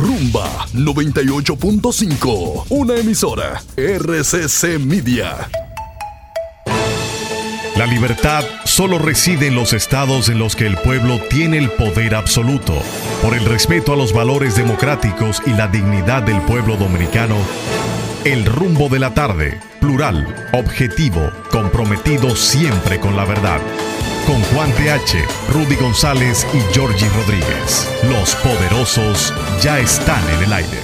Rumba 98.5, una emisora RCC Media. La libertad solo reside en los estados en los que el pueblo tiene el poder absoluto. Por el respeto a los valores democráticos y la dignidad del pueblo dominicano, el rumbo de la tarde, plural, objetivo, comprometido siempre con la verdad. Con Juan TH, Rudy González y Georgie Rodríguez. Los poderosos ya están en el aire.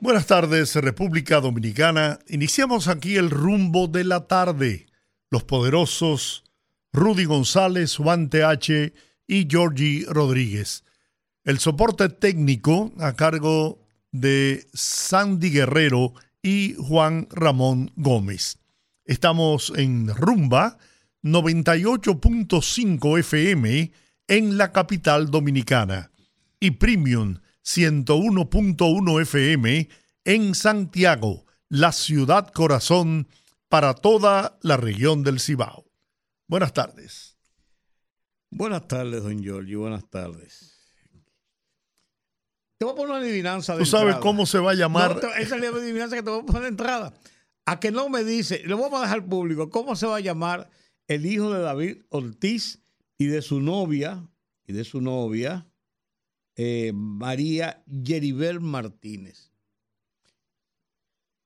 Buenas tardes, República Dominicana. Iniciamos aquí el rumbo de la tarde. Los poderosos Rudy González, Juan TH y Georgie Rodríguez. El soporte técnico a cargo de Sandy Guerrero y Juan Ramón Gómez. Estamos en Rumba 98.5 FM en la capital dominicana y Premium 101.1 FM en Santiago, la ciudad corazón para toda la región del Cibao. Buenas tardes. Buenas tardes, don Giorgio. Buenas tardes. Te voy a poner una adivinanza de ¿Tú sabes entrada. cómo se va a llamar? No, te- esa es la adivinanza que te voy a poner de entrada. A que no me dice, lo vamos a dejar al público, ¿cómo se va a llamar el hijo de David Ortiz y de su novia, y de su novia, eh, María Yeribel Martínez?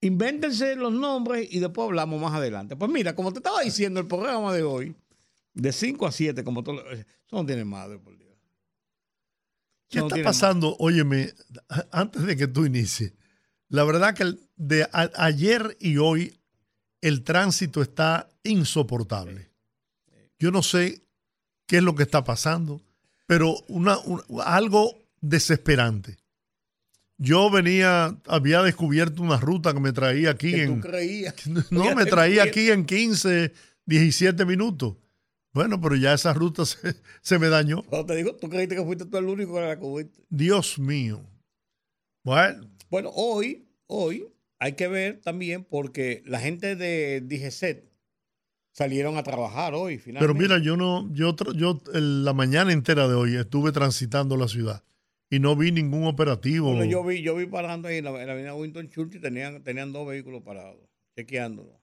Invéntense los nombres y después hablamos más adelante. Pues mira, como te estaba diciendo, el programa de hoy, de 5 a 7, como todo, eso no tiene madre, por Dios. ¿Qué No está pasando? Óyeme, antes de que tú inicies, la verdad que de a- ayer y hoy el tránsito está insoportable. Yo no sé qué es lo que está pasando, pero una, un- algo desesperante. Yo venía, había descubierto una ruta que me traía aquí Que tú en... creías. No, me traía aquí en 15, 17 minutos. Bueno, pero ya esa ruta se, se me dañó. Cuando te digo, tú creíste que fuiste tú el único que la cubriste. Dios mío. Bueno, Bueno, hoy, hoy hay que ver también porque la gente de DGCET salieron a trabajar hoy, finalmente. pero mira, yo no, yo, yo la mañana entera de hoy estuve transitando la ciudad y no vi ningún operativo. Bueno, yo vi, yo vi parando ahí en la, en la avenida Winston Churchill, tenían, tenían dos vehículos parados, chequeándolo.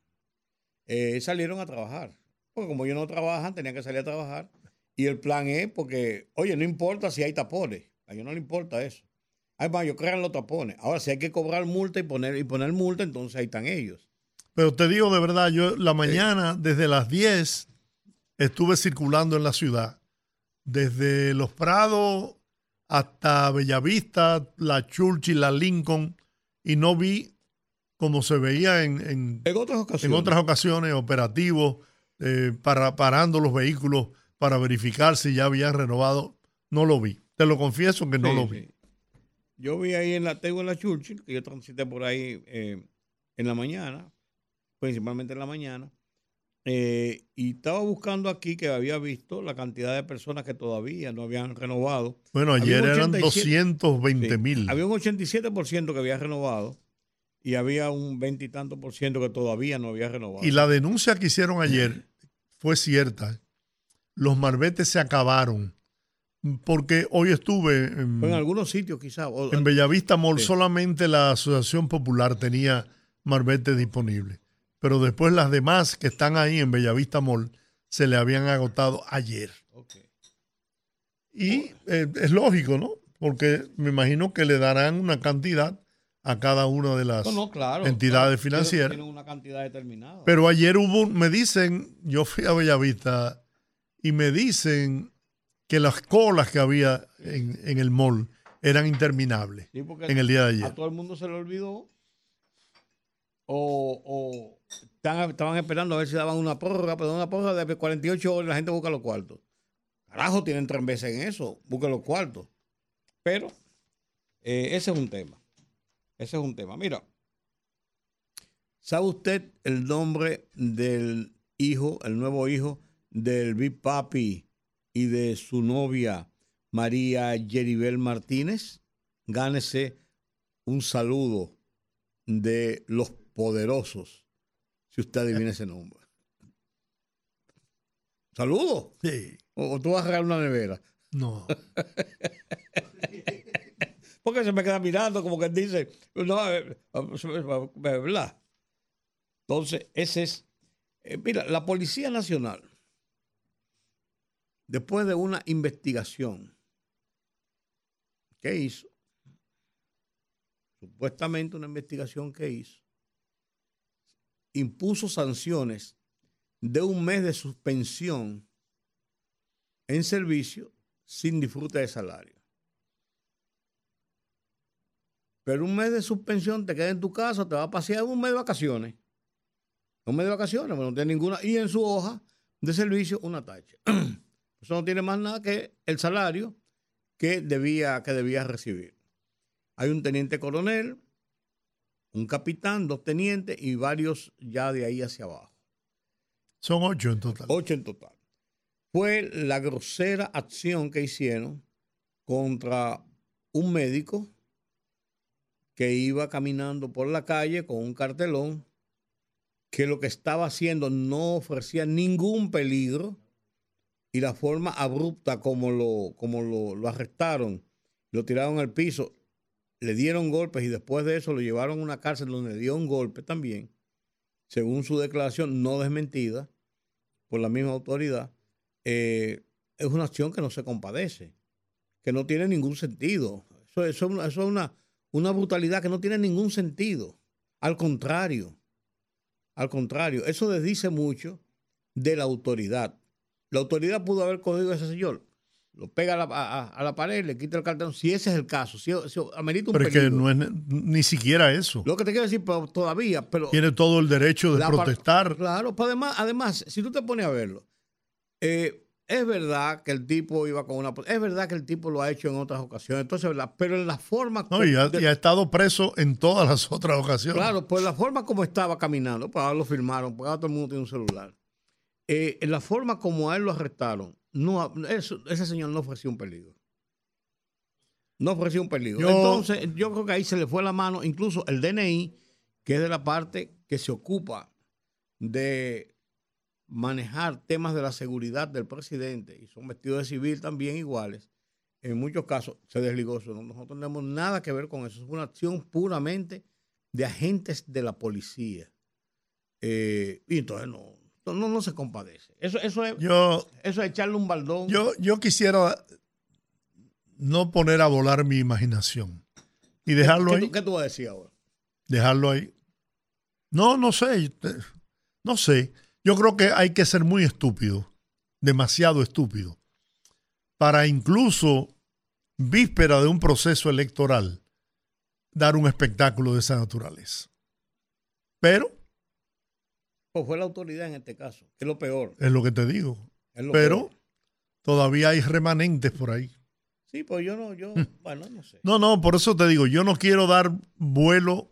Eh, salieron a trabajar. Porque como ellos no trabajan, tenían que salir a trabajar. Y el plan es porque, oye, no importa si hay tapones. A ellos no les importa eso. Además, ellos crean los tapones. Ahora, si hay que cobrar multa y poner, y poner multa, entonces ahí están ellos. Pero te digo de verdad, yo la mañana, desde las 10, estuve circulando en la ciudad. Desde Los Prados hasta Bellavista, la Churchill, la Lincoln, y no vi como se veía en, en, En otras en otras ocasiones operativos eh, para, parando los vehículos para verificar si ya habían renovado. No lo vi. Te lo confieso que no Sí, lo vi. sí. Yo vi ahí en la, tengo en la Churchill, que yo transité por ahí eh, en la mañana, principalmente en la mañana, eh, y estaba buscando aquí que había visto la cantidad de personas que todavía no habían renovado. Bueno, Había ayer un eran 87, 220 Sí, mil. Había un 87% que había renovado y había un veintitantos por ciento que todavía no había renovado. Y la denuncia que hicieron ayer fue cierta. Los marbetes se acabaron. Porque hoy estuve en, algunos sitios quizás. en Bellavista Mall, Sí. solamente la Asociación Popular tenía marbetes disponibles. Pero después las demás que están ahí en Bellavista Mall se le habían agotado ayer. Y eh, es lógico, ¿no? Porque me imagino que le darán una cantidad a cada una de las No, no, claro, entidades claro. financieras. Tienen una cantidad determinada. Pero ayer hubo, me dicen, yo fui a Bellavista y me dicen que las colas que había en, en el mall eran interminables Sí, en el día de A ayer. todo el mundo se le olvidó. O, o estaban, estaban esperando a ver si daban una prórroga, pero una prórroga de 48 horas la gente busca los cuartos. Carajo, tienen tres veces en eso, busquen los cuartos. Pero eh, ese es un tema. Ese es un tema. Mira, ¿sabe usted el nombre del hijo, el nuevo hijo del Big Papi y de su novia María Yeribel Martínez? Gánese un saludo de los poderosos, si usted adivina ese nombre. Saludo. Sí. O, tú vas a regalar una nevera. No. Porque se me queda mirando como que dice, no, eh, ¿verdad? Entonces, ese es. Eh, mira, la Policía Nacional, después de una investigación que hizo, supuestamente una investigación que hizo, impuso sanciones de un mes de suspensión en servicio sin disfrute de salario. Pero un mes de suspensión te queda en tu casa, te va a pasear un mes de vacaciones. Un mes de vacaciones, pero no tiene ninguna. Y en su hoja de servicio, una tacha. Eso no tiene más nada que el salario que debía, que debía recibir. Hay un teniente coronel, un capitán, dos tenientes y varios ya de ahí hacia abajo. Son ocho en total. Ocho en total. Fue la grosera acción que hicieron contra un médico que iba caminando por la calle con un cartelón que lo que estaba haciendo no ofrecía ningún peligro y la forma abrupta como lo, como lo, arrestaron, lo tiraron al piso, le dieron golpes y después de eso lo llevaron a una cárcel donde dio un golpe también, según su declaración no desmentida por la misma autoridad, eh, es una acción que no se compadece, que no tiene ningún sentido. Eso, eso es una, una brutalidad que no tiene ningún sentido. Al contrario, al contrario, eso desdice mucho de la autoridad. La autoridad pudo haber cogido a ese señor, lo pega a la, pared, le quita el cartón, si ese es el caso, si, amerita un Pero es que no es ni siquiera eso. Lo que te quiero decir, pero todavía, pero... Tiene todo el derecho de protestar. Claro, además, además, si tú te pones a verlo, eh, es verdad que el tipo iba con una. Es verdad que el tipo lo ha hecho en otras ocasiones. Entonces, ¿verdad? Pero en la forma. No, y ha, estado preso en todas las otras ocasiones. Claro, pues la forma como estaba caminando, pues ahora lo firmaron, pues ahora todo el mundo tiene un celular. Eh, en la forma como a él lo arrestaron, no, ese señor no ofreció un peligro. No ofreció un peligro. Entonces, yo creo que ahí se le fue la mano, incluso el DNI, que es de la parte que se ocupa de manejar temas de la seguridad del presidente y son vestidos de civil también iguales, en muchos casos se desligó eso. Nosotros no tenemos nada que ver con eso. Es una acción puramente de agentes de la policía. Eh, y entonces no, no, no, se compadece. Eso, eso, es, yo, eso es echarle un baldón. Yo, yo quisiera no poner a volar mi imaginación y dejarlo ahí. ¿Qué tú vas a decir ahora? Dejarlo ahí. No, no sé. No sé. Yo creo que hay que ser muy estúpido, demasiado estúpido, para incluso víspera de un proceso electoral dar un espectáculo de esa naturaleza. Pero... Pues fue la autoridad en este caso, que es lo peor. Es lo que te digo. Pero todavía hay remanentes por ahí. Sí, pues yo no, yo, hmm. bueno, no sé. No, no, por eso te digo, yo no quiero dar vuelo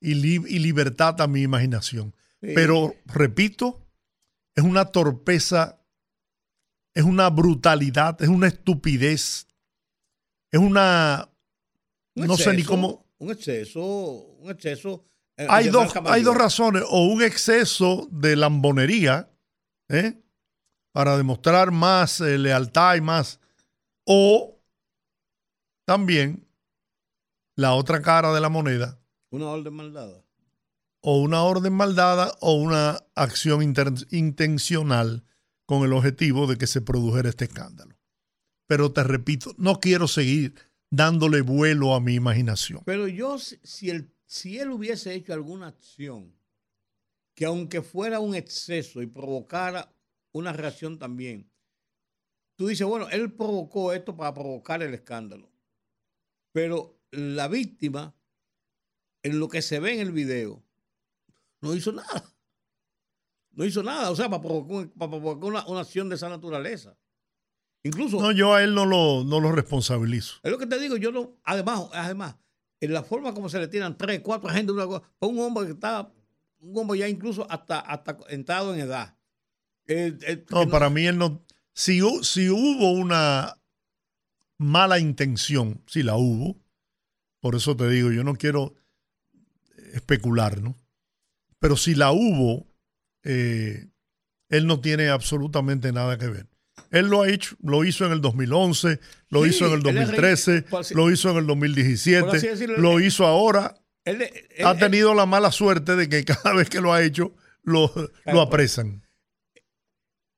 y, y libertad a mi imaginación. Pero, repito, es una torpeza, es una brutalidad, es una estupidez, es una... no sé ni cómo... Un exceso, un exceso. Eh, hay, dos, hay dos razones, o un exceso de lambonería, ¿eh? para demostrar más eh, lealtad y más, o también la otra cara de la moneda. Una orden maldada o una orden maldada o una acción intencional con el objetivo de que se produjera este escándalo. Pero te repito, no quiero seguir dándole vuelo a mi imaginación. Pero yo, si él, si él hubiese hecho alguna acción que aunque fuera un exceso y provocara una reacción también, tú dices, bueno, él provocó esto para provocar el escándalo. Pero la víctima, en lo que se ve en el video, no hizo nada. No hizo nada, o sea, para provocar, una, acción de esa naturaleza. Incluso. No, yo a él no lo, no lo responsabilizo. Es lo que te digo, yo no. Además, además, en la forma como se le tiran tres, cuatro agentes, una cosa, un hombre que está, un hombre ya incluso hasta, hasta entrado en edad. Eh, eh, no, para mí él no. Si, si hubo una mala intención, si la hubo, por eso te digo, yo no quiero especular, ¿no? Pero si la hubo, eh, él no tiene absolutamente nada que ver. Él lo ha hecho, lo hizo en el 2011, lo Sí, hizo en el él es 2013, por así- lo hizo en el por así 2017, decirlo, lo él- hizo ahora. Él- él- Ha tenido la mala suerte de que cada vez que lo ha hecho, lo, lo apresan.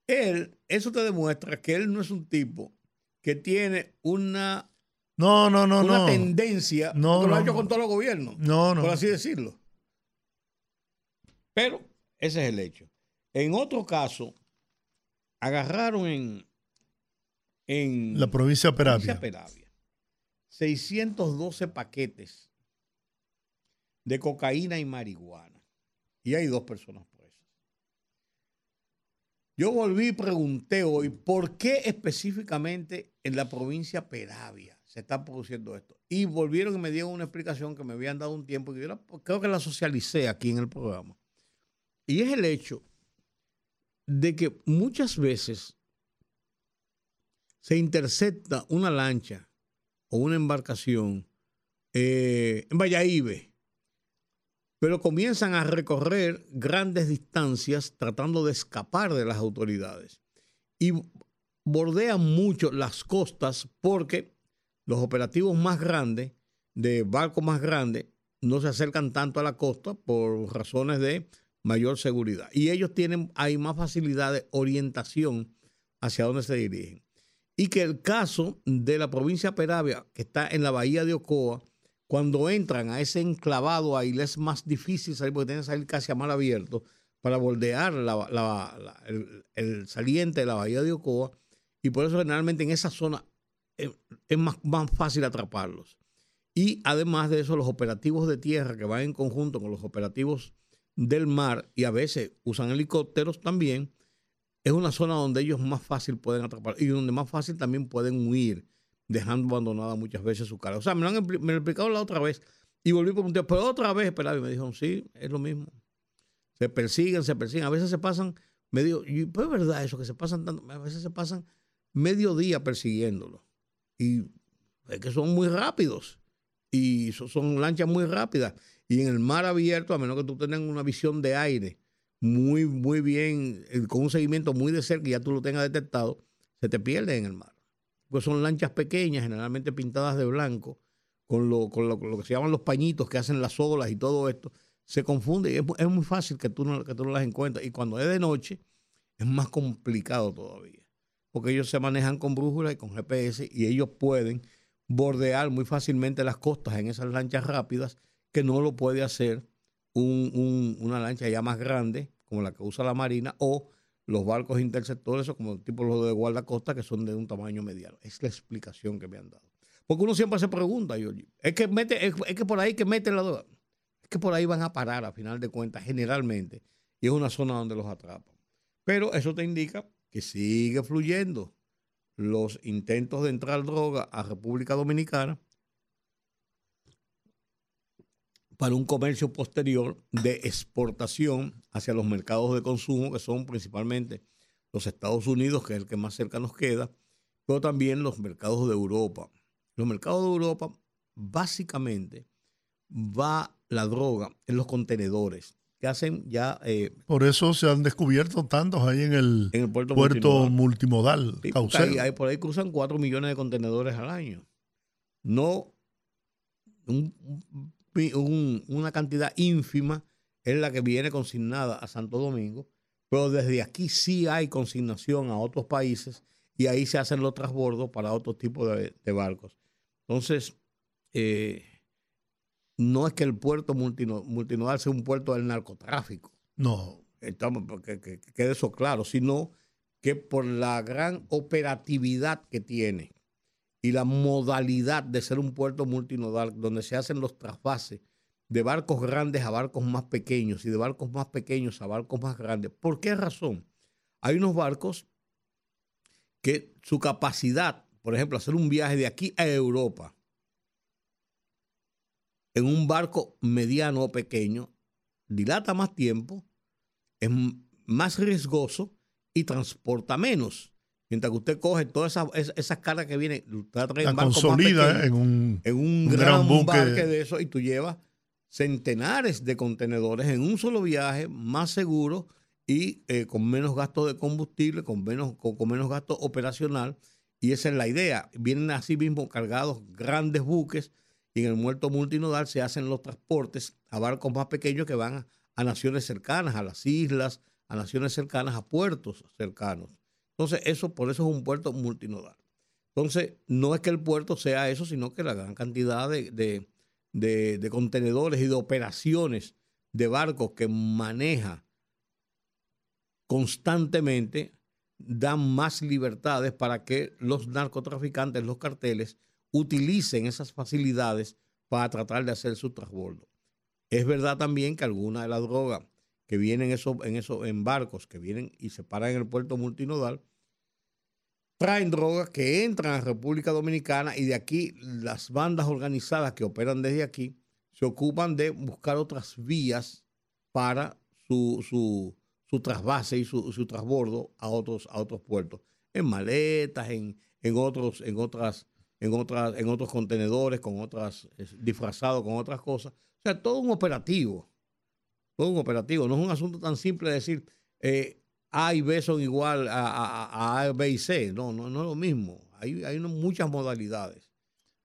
él, eso te demuestra que él no es un tipo que tiene una, No, no, no, una no. tendencia, No, que lo ha hecho con todos los gobiernos, No, no. por así decirlo. Pero ese es el hecho. En otro caso, agarraron en, en La provincia de Peravia. Peravia 612 paquetes de cocaína y marihuana. Y hay dos personas presas. Yo volví y pregunté hoy por qué específicamente en la provincia de Peravia se está produciendo esto. Y volvieron y me dieron una explicación que me habían dado un tiempo y yo la- creo que la socialicé aquí en el programa. Y es el hecho de que muchas veces se intercepta una lancha o una embarcación eh, en Valladolid, pero comienzan a recorrer grandes distancias tratando de escapar de las autoridades. Y bordean mucho las costas porque los operativos más grandes, de barcos más grandes, no se acercan tanto a la costa por razones de mayor seguridad. Y ellos tienen, hay más facilidad de orientación hacia dónde se dirigen. Y que el caso de la provincia Peravia, que está en la bahía de Ocoa, cuando entran a ese enclavado ahí, les es más difícil salir porque tienen que salir casi a mar abierto para bordear la- el, saliente de la bahía de Ocoa. Y por eso generalmente en esa zona es, es más, más fácil atraparlos. Y además de eso, los operativos de tierra que van en conjunto con los operativos del mar y a veces usan helicópteros también, es una zona donde ellos más fácil pueden atrapar y donde más fácil también pueden huir, dejando abandonada muchas veces su cara. O sea, me lo, han, me la otra vez y volví a preguntar, pero otra vez, espera, y me dijeron, sí, es lo mismo. Se persiguen, se persiguen. A veces se pasan medio, y pues es verdad eso, que se pasan tanto, a veces se pasan medio día persiguiéndolo. Y es que son muy rápidos y so- son lanchas muy rápidas. Y en el mar abierto, a menos que tú tengas una visión de aire muy, muy bien, eh, con un seguimiento muy de cerca y ya tú lo tengas detectado, se te pierde en el mar. Pues son lanchas pequeñas, generalmente pintadas de blanco, con lo, con lo, que se llaman los pañitos que hacen las olas y todo esto. Se confunde y es, es muy fácil que tú, no, que tú no las encuentres. Y cuando es de noche, es más complicado todavía. Porque ellos se manejan con brújula y con GPS y ellos pueden bordear muy fácilmente las costas en esas lanchas rápidas que no lo puede hacer un- un- una lancha ya más grande, como la que usa la Marina, o los barcos interceptores, o como tipo los de guardacosta, que son de un tamaño mediano. Es la explicación que me han dado. Porque uno siempre se pregunta, Giorgi, es que, mete, es que por ahí que meten la droga. Es que por ahí van a parar, a final de cuentas, generalmente, y es una zona donde los atrapan. Pero eso te indica que sigue fluyendo los intentos de entrar droga a República Dominicana para un comercio posterior de exportación hacia los mercados de consumo, que son principalmente los Estados Unidos, que es el que más cerca nos queda, pero también los mercados de Europa. Los mercados de Europa, básicamente, va la droga en los contenedores que hacen ya eh, Por eso se han descubierto tantos ahí en el, en el puerto, puerto multimodal. multimodal. Sí, ahí por ahí cruzan 4 millones de contenedores al año. No un- un- un- una cantidad ínfima es la que viene consignada a Santo Domingo, pero desde aquí sí hay consignación a otros países y ahí se hacen los transbordos para otro tipo de, de barcos. Entonces, eh, no es que el puerto multino- multinodal sea un puerto del narcotráfico No, estamos, que, que- que quede eso claro, sino que por la gran operatividad que tiene y la modalidad de ser un puerto multinodal, donde se hacen los trasvases de barcos grandes a barcos más pequeños y de barcos más pequeños a barcos más grandes. ¿Por qué razón? Hay unos barcos que su capacidad, por ejemplo, hacer un viaje de aquí a Europa en un barco mediano o pequeño, dilata más tiempo, es más riesgoso y transporta menos. Mientras que usted coge todas esas, esas, cargas que vienen, usted la trae la en consolida pequeños, en un... en un, un gran, gran buque. barque de eso y tú llevas centenares de contenedores en un solo viaje, más seguro y eh, con menos gasto de combustible, con menos, con, menos gasto operacional. Y esa es la idea. Vienen así mismo cargados grandes buques y en el muerto multinodal se hacen los transportes a barcos más pequeños que van a, naciones cercanas, a las islas, a naciones cercanas, a puertos cercanos. Entonces, eso, por eso es un puerto multinodal. Entonces, no es que el puerto sea eso, sino que la gran cantidad de, de contenedores y de operaciones de barcos que maneja constantemente dan más libertades para que los narcotraficantes, los carteles, utilicen esas facilidades para tratar de hacer su transbordo. Es verdad también que alguna de las drogas que vienen en, eso, en barcos, que vienen y se paran en el puerto multinodal, traen drogas que entran a República Dominicana y de aquí las bandas organizadas que operan desde aquí se ocupan de buscar otras vías para su, su, su trasvase y su, su transbordo a otros, a otros puertos, en maletas, en, en, otros, en, otras, en, otras, en otros contenedores, con otras, disfrazados con otras cosas. O sea, todo un operativo, todo un operativo. No es un asunto tan simple de decir eh, A y B son igual a, a, B y C. No, no, no es lo mismo. Hay, hay muchas modalidades.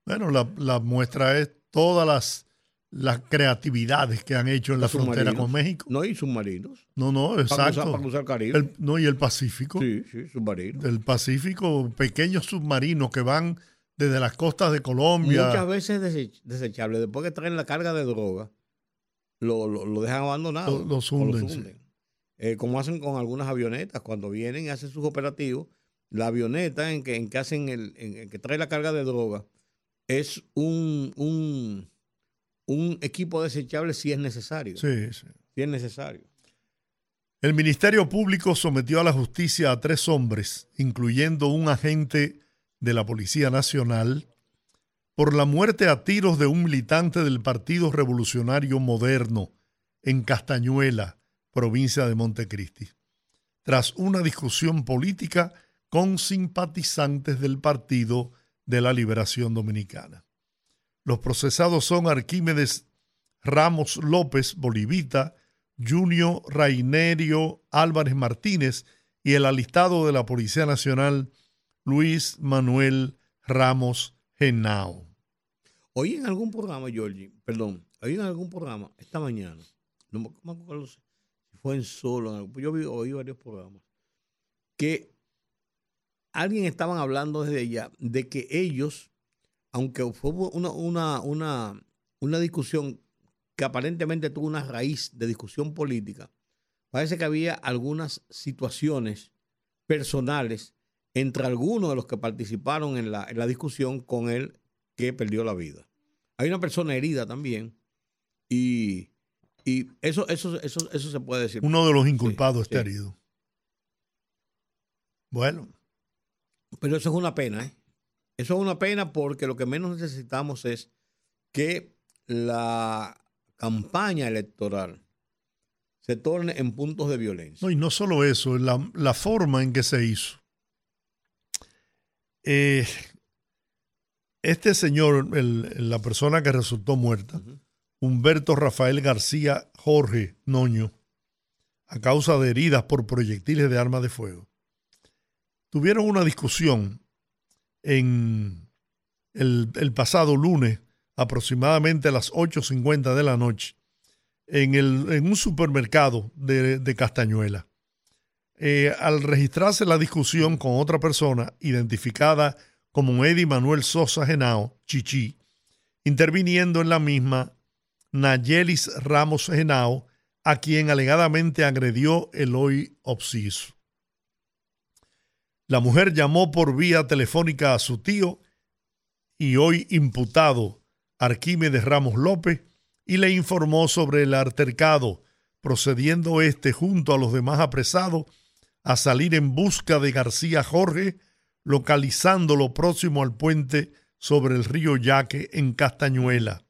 Bueno, la, la muestra es todas las las creatividades que han hecho en la frontera con México. No, hay submarinos. No, no, exacto. Para cruzar, Caribe. no, y el Pacífico. Sí, sí, submarinos. El Pacífico, pequeños submarinos que van desde las costas de Colombia. Muchas veces desechables. Después que traen la carga de droga, lo, lo, dejan abandonado. Los hunden. Eh, como hacen con algunas avionetas. Cuando vienen y hacen sus operativos, la avioneta en que, en que hacen el, en que trae la carga de droga es un, un un equipo desechable si es necesario. Sí, sí. Si es necesario. El Ministerio Público sometió a la justicia a tres hombres, incluyendo un agente de la Policía Nacional, por la muerte a tiros de un militante del Partido Revolucionario Moderno en Castañuela, provincia de Montecristi, tras una discusión política con simpatizantes del Partido de la Liberación Dominicana. Los procesados son Arquímedes Ramos López Bolivita, Junio Rainerio Álvarez Martínez y el alistado de la Policía Nacional Luis Manuel Ramos Genao. Hoy en algún programa, Georgie, perdón, hoy en algún programa, esta mañana, no me acuerdo si fue en solo, yo oí varios programas, que alguien estaban hablando desde allá de que ellos aunque fue una, una, una, una discusión que aparentemente tuvo una raíz de discusión política, parece que había algunas situaciones personales entre algunos de los que participaron en la, discusión con él que perdió la vida. Hay una persona herida también y, eso, eso, eso, eso se puede decir. Uno de los inculpados está herido. Bueno. Pero eso es una pena, ¿eh? Eso es una pena porque lo que menos necesitamos es que la campaña electoral se torne en puntos de violencia. No, y no solo eso, la, la forma en que se hizo. Eh, este señor, la persona que resultó muerta, Humberto Rafael García Jorge Noño, a causa de heridas por proyectiles de arma de fuego, tuvieron una discusión en el, pasado lunes, aproximadamente a las 8.50 de la noche, en, el, en un supermercado de, Castañuela. Eh, al registrarse la discusión con otra persona identificada como Eddie Manuel Sosa Genao, Chichi, interviniendo en la misma Nayelis Ramos Genao, a quien alegadamente agredió el hoy obsiso. La mujer llamó por vía telefónica a su tío y hoy imputado Arquímedes Ramos López y le informó sobre el altercado, procediendo este junto a los demás apresados a salir en busca de García Jorge, localizándolo próximo al puente sobre el río Yaque en Castañuela.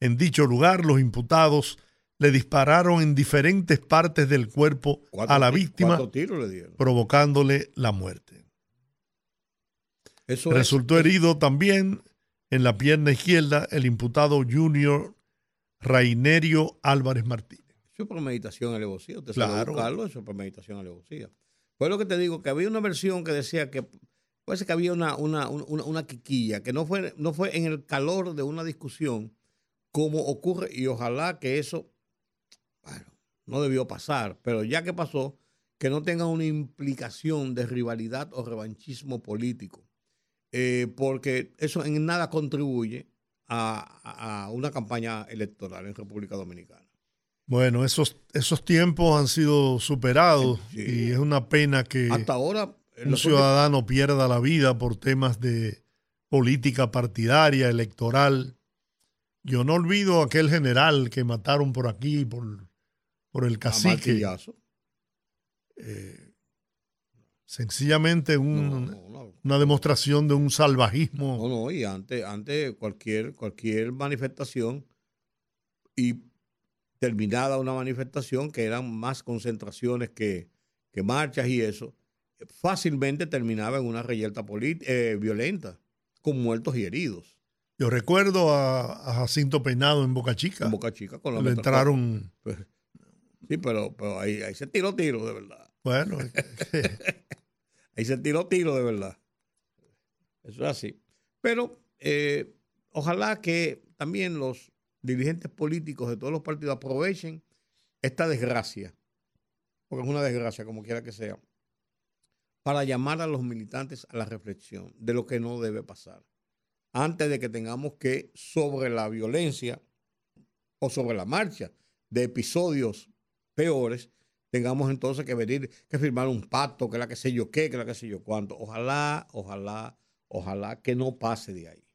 En dicho lugar, los imputados le dispararon en diferentes partes del cuerpo a la víctima, provocándole la muerte. Resultó herido también en la pierna izquierda el imputado Junior Rainerio Álvarez Martínez. Eso es premeditación alevosía. Usted Claro. buscarlo, eso es premeditación alevosía. Fue lo que te digo, que había una versión que decía que parece que había una, una, una, una quiquilla, que no fue, no fue en el calor de una discusión como ocurre, y ojalá que eso, bueno, no debió pasar, pero ya que pasó, que no tenga una implicación de rivalidad o revanchismo político, eh, porque eso en nada contribuye a- a una campaña electoral en República Dominicana. Bueno, esos, esos tiempos han sido superados Sí. y es una pena que Hasta ahora, un ciudadano pierda la vida por temas de política partidaria, electoral. Yo no olvido aquel general que mataron por aquí, por, por el cacique. Eh, sencillamente un- No, no, no. una demostración de un salvajismo. No, no, y antes, antes cualquier, cualquier manifestación y terminada una manifestación, que eran más concentraciones que, que marchas y eso, fácilmente terminaba en una reyerta eh, violenta, con muertos y heridos. Yo recuerdo a, a Jacinto Peinado en Boca Chica. En Boca Chica con la le entraron, Pues, sí, pero, pero ahí, ahí se tiró tiro, de verdad. bueno, Ahí se tiró tiro de verdad. Eso es así. Pero eh, ojalá que también los dirigentes políticos de todos los partidos aprovechen esta desgracia, porque es una desgracia como quiera que sea, para llamar a los militantes a la reflexión de lo que no debe pasar. Antes de que tengamos que, sobre la violencia o sobre la marcha de episodios peores, tengamos entonces que venir, que firmar un pacto, que la que sé yo qué, que la que sé yo cuánto. Ojalá, ojalá, ojalá que no pase de ahí.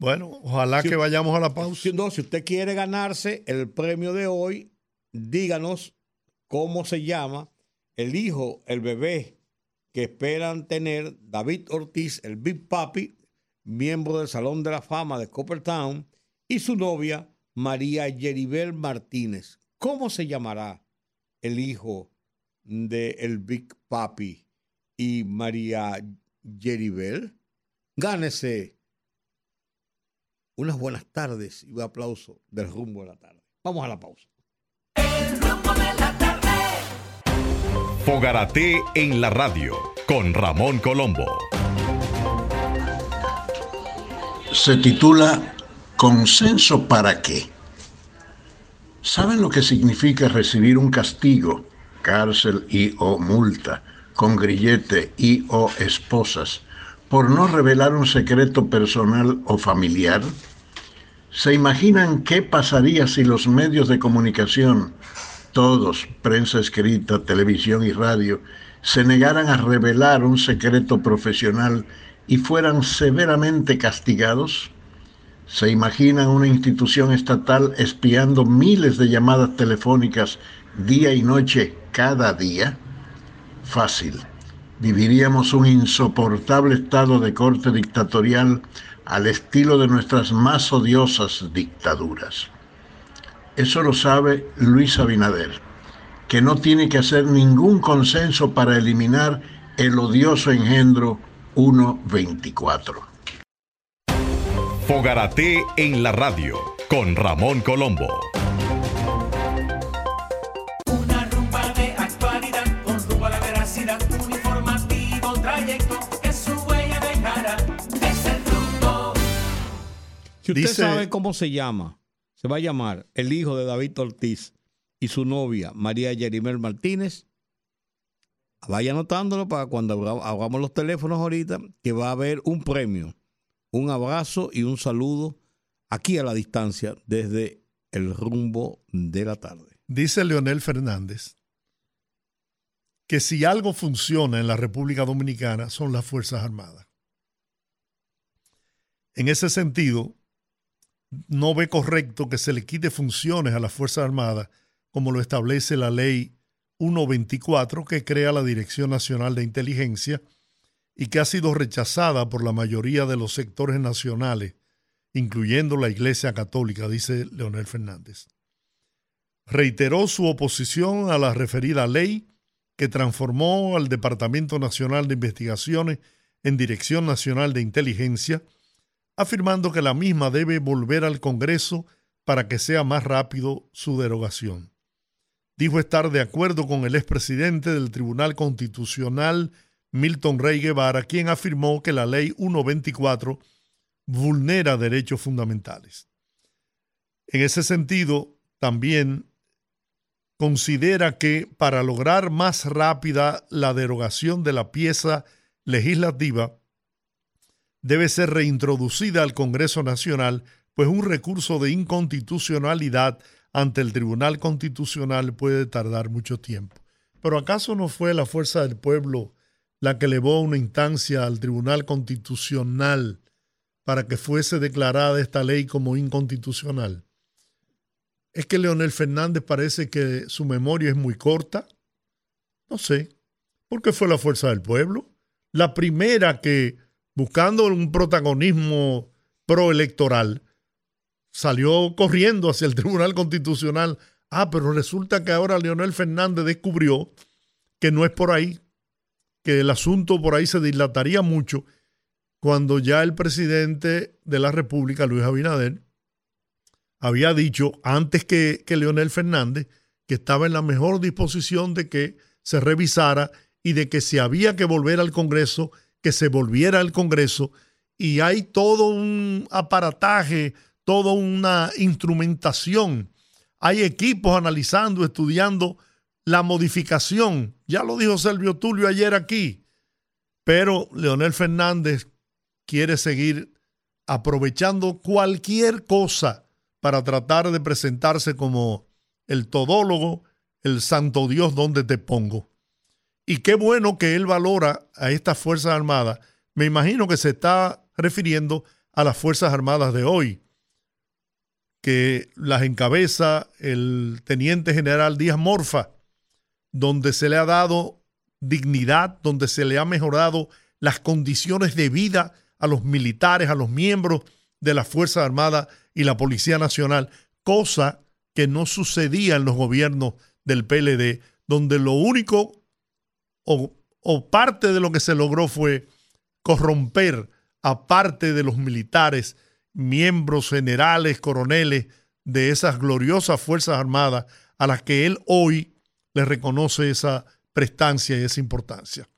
Bueno, ojalá Si- que vayamos a la pausa. Si, no, si usted quiere ganarse el premio de hoy, díganos cómo se llama el hijo, el bebé que esperan tener David Ortiz, el Big Papi, miembro del Salón de la Fama de Coppertown, y su novia, María Yeribel Martínez. ¿Cómo se llamará el hijo de el Big Papi y María Yeribel? Gánese unas buenas tardes y un aplauso del rumbo de la tarde. Vamos a la pausa. Fogarate en la radio con Ramón Colombo. se titula ¿Consenso para qué? ¿Saben lo que significa recibir un castigo, cárcel y o multa, con grillete y o esposas, por no revelar un secreto personal o familiar? ¿Se imaginan qué pasaría si los medios de comunicación, todos, prensa escrita, televisión y radio, se negaran a revelar un secreto profesional y fueran severamente castigados? ¿Se imaginan una institución estatal espiando miles de llamadas telefónicas día y noche cada día? Fácil. Viviríamos un insoportable estado de corte dictatorial al estilo de nuestras más odiosas dictaduras. Eso lo sabe Luis Abinader, que no tiene que hacer ningún consenso para eliminar el odioso engendro 124. Fogarate en la radio con Ramón Colombo. Si usted Dice- sabe cómo se llama, se va a llamar el hijo de David Ortiz y su novia María Yerimel Martínez. Vaya anotándolo para cuando abramos los teléfonos ahorita, que va a haber un premio, un abrazo y un saludo aquí a la distancia desde el rumbo de la tarde. Dice Leonel Fernández que si algo funciona en la República Dominicana son las Fuerzas Armadas. En ese sentido, no ve correcto que se le quite funciones a las Fuerzas Armadas como lo establece la ley 124 que crea la Dirección Nacional de Inteligencia y que ha sido rechazada por la mayoría de los sectores nacionales, incluyendo la Iglesia Católica, dice Leonel Fernández. Reiteró su oposición a la referida ley que transformó al Departamento Nacional de Investigaciones en Dirección Nacional de Inteligencia, afirmando que la misma debe volver al Congreso para que sea más rápido su derogación. dijo estar de acuerdo con el expresidente del Tribunal Constitucional, Milton Rey Guevara, quien afirmó que la ley 124 vulnera derechos fundamentales. En ese sentido, también considera que para lograr más rápida la derogación de la pieza legislativa, debe ser reintroducida al Congreso Nacional, pues un recurso de inconstitucionalidad ante el Tribunal Constitucional puede tardar mucho tiempo. Pero ¿acaso no fue la fuerza del pueblo la que elevó una instancia al Tribunal Constitucional para que fuese declarada esta ley como inconstitucional? ¿Es que Leonel Fernández parece que su memoria es muy corta? No sé. ¿Por qué fue la fuerza del pueblo? La primera que, buscando un protagonismo proelectoral, salió corriendo hacia el Tribunal Constitucional. Ah, pero resulta que ahora Leonel Fernández descubrió que no es por ahí, que el asunto por ahí se dilataría mucho cuando ya el presidente de la República, Luis Abinader, había dicho antes que, que Leonel Fernández que estaba en la mejor disposición de que se revisara y de que si había que volver al Congreso, que se volviera al Congreso. Y hay todo un aparataje, toda una instrumentación. Hay equipos analizando, estudiando la modificación. Ya lo dijo Selvio Tulio ayer aquí. Pero Leonel Fernández quiere seguir aprovechando cualquier cosa para tratar de presentarse como el todólogo, el santo Dios donde te pongo. Y qué bueno que él valora a estas Fuerzas Armadas. Me imagino que se está refiriendo a las Fuerzas Armadas de hoy, que las encabeza el teniente general Díaz Morfa, donde se le ha dado dignidad, donde se le ha mejorado las condiciones de vida a los militares, a los miembros de las Fuerzas Armadas y la Policía Nacional, cosa que no sucedía en los gobiernos del PLD, donde lo único o, o parte de lo que se logró fue corromper a parte de los militares, miembros generales, coroneles de esas gloriosas Fuerzas Armadas a las que él hoy le reconoce esa prestancia y esa importancia.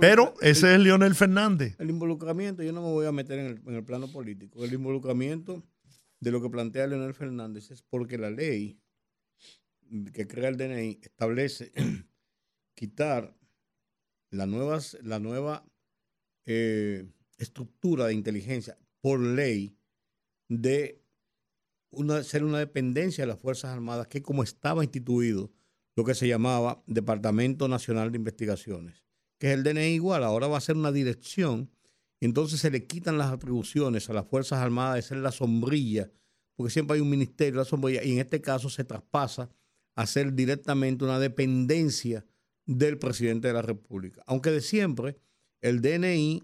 Pero ese es Leonel Fernández. El involucramiento, yo no me voy a meter en el, en el plano político. El involucramiento de lo que plantea Leonel Fernández es porque la ley que crea el DNI establece quitar la, nuevas, la nueva eh, estructura de inteligencia por ley de una, ser una dependencia de las Fuerzas Armadas, que como estaba instituido lo que se llamaba Departamento Nacional de Investigaciones que es el DNI igual, ahora va a ser una dirección, y entonces se le quitan las atribuciones a las Fuerzas Armadas de ser la sombrilla, porque siempre hay un ministerio, la sombrilla, y en este caso se traspasa a ser directamente una dependencia del presidente de la República. Aunque de siempre el DNI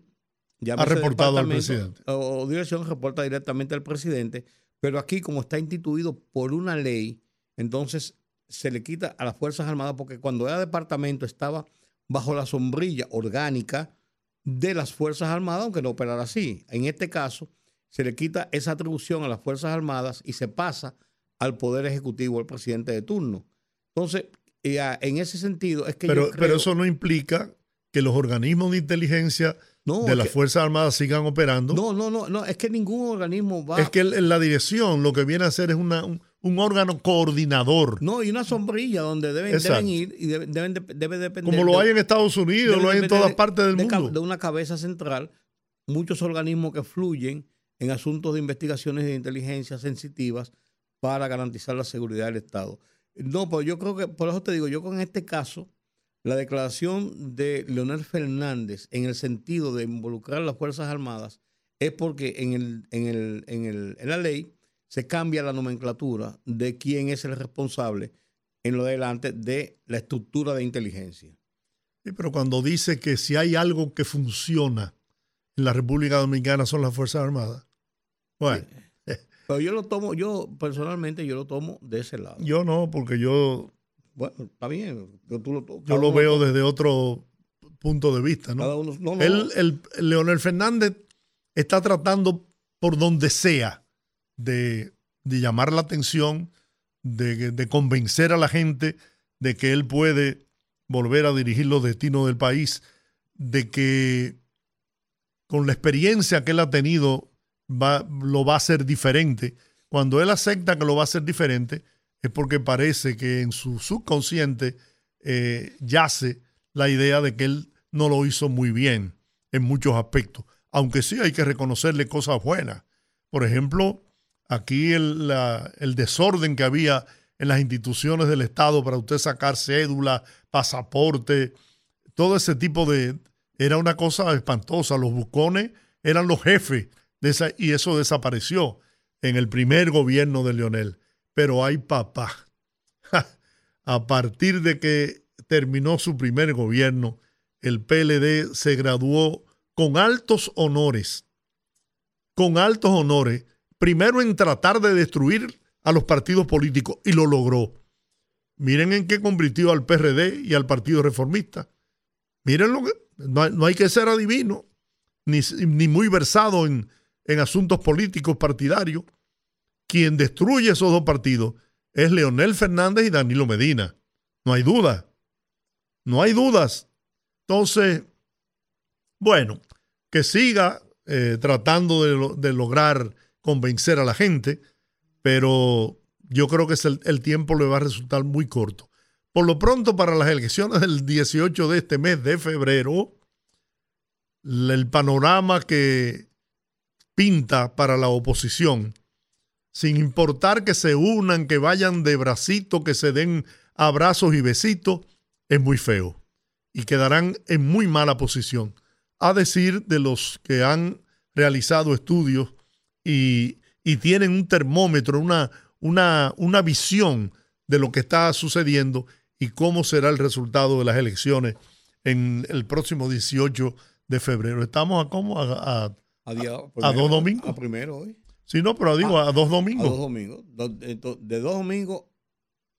ya ha reportado al presidente. O, dirección reporta directamente al presidente, pero aquí como está instituido por una ley, entonces se le quita a las Fuerzas Armadas porque cuando era departamento estaba bajo la sombrilla orgánica de las Fuerzas Armadas, aunque no operara así. En este caso, se le quita esa atribución a las Fuerzas Armadas y se pasa al Poder Ejecutivo, al presidente de turno. Entonces, eh, en ese sentido es que... Pero, pero eso no implica que los organismos de inteligencia de las Fuerzas Armadas sigan operando. No, no, no, no, es que ningún organismo va... Es que la dirección lo que viene a hacer es una, un órgano coordinador. No, y una sombrilla donde deben, deben ir y deben, deben debe depender. Como lo hay en Estados Unidos, lo hay en todas partes del mundo. De una cabeza central, muchos organismos que fluyen en asuntos de investigaciones de inteligencia sensitivas para garantizar la seguridad del Estado. No, pues yo creo que, por eso te digo, yo con este caso, la declaración de Leonel Fernández en el sentido de involucrar a las Fuerzas Armadas es porque en, el, en, el, en, el, en la ley se cambia la nomenclatura de quién es el responsable en lo adelante de la estructura de inteligencia. Sí, pero cuando dice que si hay algo que funciona en la República Dominicana son las Fuerzas Armadas. Bueno. Pero yo lo tomo, yo personalmente yo lo tomo de ese lado. Yo no, porque yo... Bueno, está bien. Yo, lo, yo lo veo desde otro punto de vista, ¿no? el, Leonel Fernández está tratando por donde sea de, llamar la atención, de, de convencer a la gente de que él puede volver a dirigir los destinos del país, de que con la experiencia que él ha tenido lo va a hacer diferente. Cuando él acepta que lo va a hacer diferente, es porque parece que en su subconsciente eh, yace la idea de que él no lo hizo muy bien en muchos aspectos, aunque sí hay que reconocerle cosas buenas. Por ejemplo, aquí el, el desorden que había en las instituciones del Estado para usted sacar cédula, pasaporte, todo ese tipo de... Era una cosa espantosa. Los bucones eran los jefes y eso desapareció en el primer gobierno de Leonel. Pero hay papá. A partir de que terminó su primer gobierno, el PLD se graduó con altos honores, con altos honores, primero en tratar de destruir a los partidos políticos y lo logró. Miren en qué convirtió al PRD y al Partido Reformista. Miren lo que no hay, no hay que ser adivino ni, ni muy versado en, en asuntos políticos partidarios. Quien destruye esos dos partidos es Leonel Fernández y Danilo Medina. No hay duda. No hay dudas. Entonces, bueno, que siga eh, tratando de, lo- de lograr convencer a la gente, pero yo creo que el, el tiempo le va a resultar muy corto. Por lo pronto, para las elecciones del 18 de este mes de febrero, el panorama que pinta para la oposición, sin importar que se unan, que vayan de bracito, que se den abrazos y besitos, es muy feo y quedarán en muy mala posición. A decir de los que han realizado estudios y, y tienen un termómetro, una, una, una visión de lo que está sucediendo y cómo será el resultado de las elecciones en el próximo 18 de febrero. Estamos a cómo a, a- A, día- ¿A dos domingos? A primero hoy. sí, no, pero digo a, dos A domingos. dos domingos. Do- De, do- de dos domingos.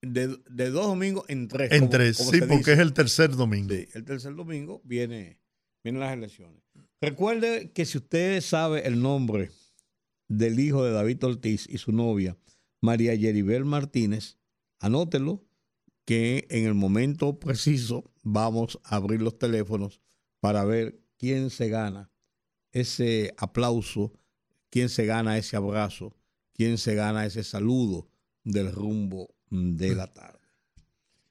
De, de dos domingos en tres. en como- tres, como sí, porque dice. es el tercer domingo. Sí, el tercer domingo viene, vienen las elecciones. Recuerde que si usted sabe el nombre del hijo de David Ortiz y su novia, María Yeribel Martínez, anótelo que en el momento preciso vamos a abrir los teléfonos para ver quién se gana ese aplauso, quién se gana ese abrazo, quién se gana ese saludo del rumbo de la tarde.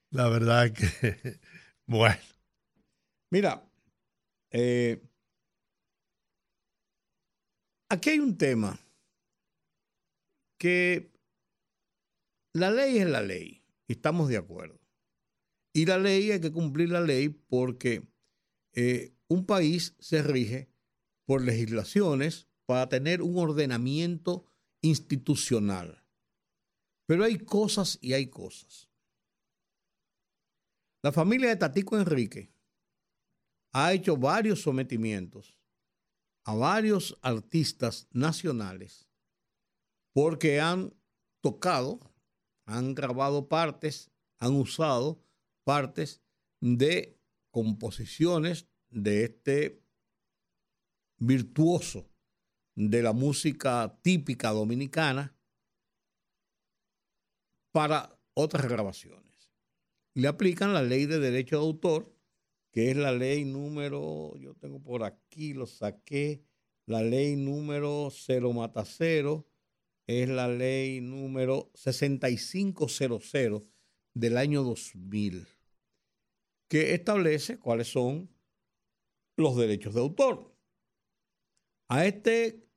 La verdad que, bueno, Mira, eh, aquí hay un tema que la ley es la ley, y estamos de acuerdo. Y la ley hay que cumplir la ley porque eh, un país se rige por legislaciones para tener un ordenamiento institucional. Pero hay cosas y hay cosas. La familia de Tatico Enrique ha hecho varios sometimientos a varios artistas nacionales porque han tocado, han grabado partes, han usado partes de composiciones de este virtuoso de la música típica dominicana para otras grabaciones. Le aplican la ley de derecho de autor que es la ley número, yo tengo por aquí, lo saqué, la ley número 0 mata 0, es la ley número 6500 del año 2000, que establece cuáles son los derechos de autor. A este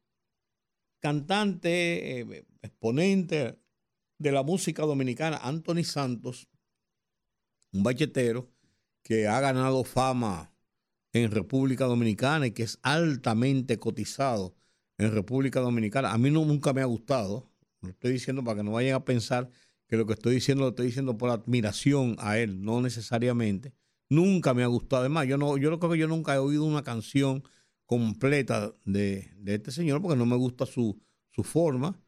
cantante, eh, exponente de la música dominicana, Anthony Santos, un bachetero, que ha ganado fama en República Dominicana y que es altamente cotizado en República Dominicana. A mí no, nunca me ha gustado. Lo estoy diciendo para que no vayan a pensar que lo que estoy diciendo lo estoy diciendo por admiración a él, no necesariamente. Nunca me ha gustado. Además, yo no, yo creo que yo nunca he oído una canción completa de, de este señor porque no me gusta su, su forma.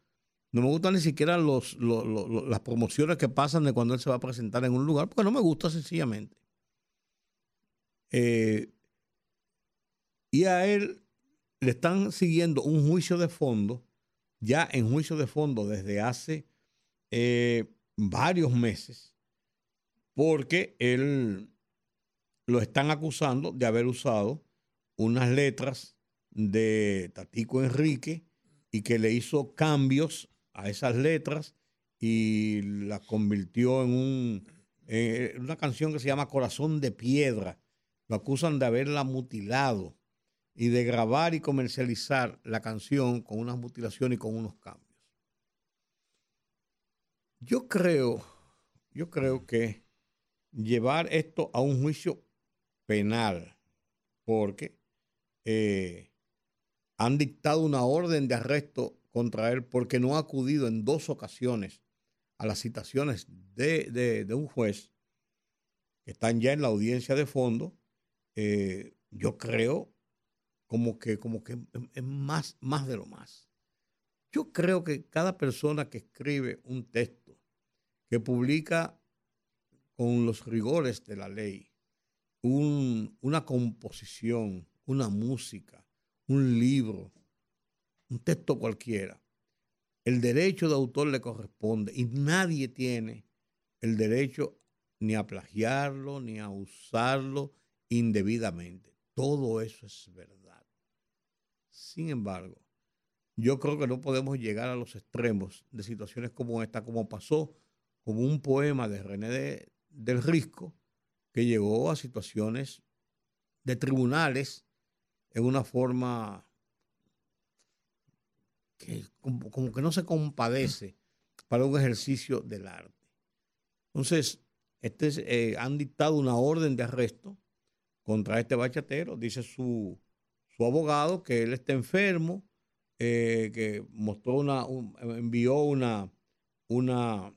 No me gustan ni siquiera los, las promociones que pasan de cuando él se va a presentar en un lugar, porque no me gusta sencillamente. Eh, y a él le están siguiendo un juicio de fondo, ya en juicio de fondo desde hace eh, varios meses porque él lo están acusando de haber usado unas letras de Tatico Enrique y que le hizo cambios a esas letras y las convirtió en un, una canción que se llama Corazón de Piedra. Lo acusan de haberla mutilado y de grabar y comercializar la canción con unas mutilaciones y con unos cambios. Yo creo, yo creo que llevar esto a un juicio penal, porque eh, han dictado una orden de arresto contra él porque no ha acudido en dos ocasiones a las citaciones de, de- un juez que están ya en la audiencia de fondo. eh, yo creo como que, como que es más, más de lo más. Yo creo que cada persona que escribe un texto, que publica con los rigores de la ley, un- una composición, una música, un libro, un texto cualquiera, el derecho de autor le corresponde y nadie tiene el derecho ni a plagiarlo, ni a usarlo indebidamente. Todo eso es verdad. Sin embargo, yo creo que no podemos llegar a los extremos de situaciones como esta, como pasó con un poema de René de- del Risco, que llegó a situaciones de tribunales en una forma que como, como que no se compadece para un ejercicio del arte. Entonces, este es, eh, han dictado una orden de arresto contra este bachatero, dice su, su abogado que él está enfermo, eh, que mostró una, un- envió una, una,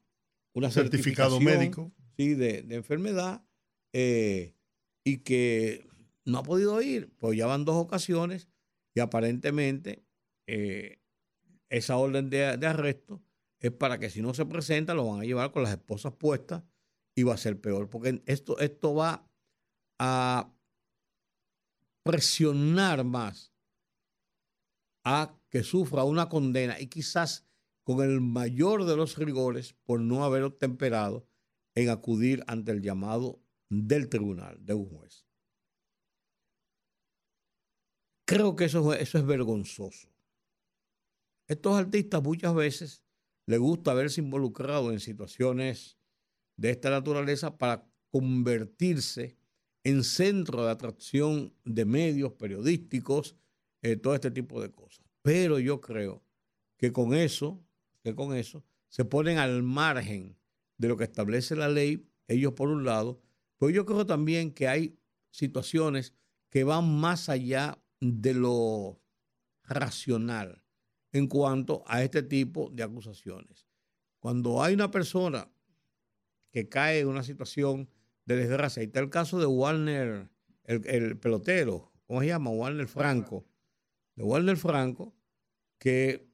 una Certificado médico. sí, de, de enfermedad eh, y que no ha podido ir, pues ya van dos ocasiones y aparentemente eh, esa orden de, arresto es para que si no se presenta lo van a llevar con las esposas puestas y va a ser peor, porque esto, esto va a presionar más a que sufra una condena y quizás con el mayor de los rigores por no haber obtemperado en acudir ante el llamado del tribunal, de un juez. Creo que eso, es- eso es vergonzoso. Estos artistas muchas veces les gusta verse involucrados en situaciones de esta naturaleza para convertirse en centro de atracción de medios periodísticos, eh, todo este tipo de cosas. Pero yo creo que con eso, que con eso, se ponen al margen de lo que establece la ley, ellos por un lado, pero yo creo también que hay situaciones que van más allá de lo racional en cuanto a este tipo de acusaciones. Cuando hay una persona que cae en una situación de desgracia, y está el caso de Warner, el, el pelotero, ¿cómo se llama? Warner Franco, de Warner Franco, que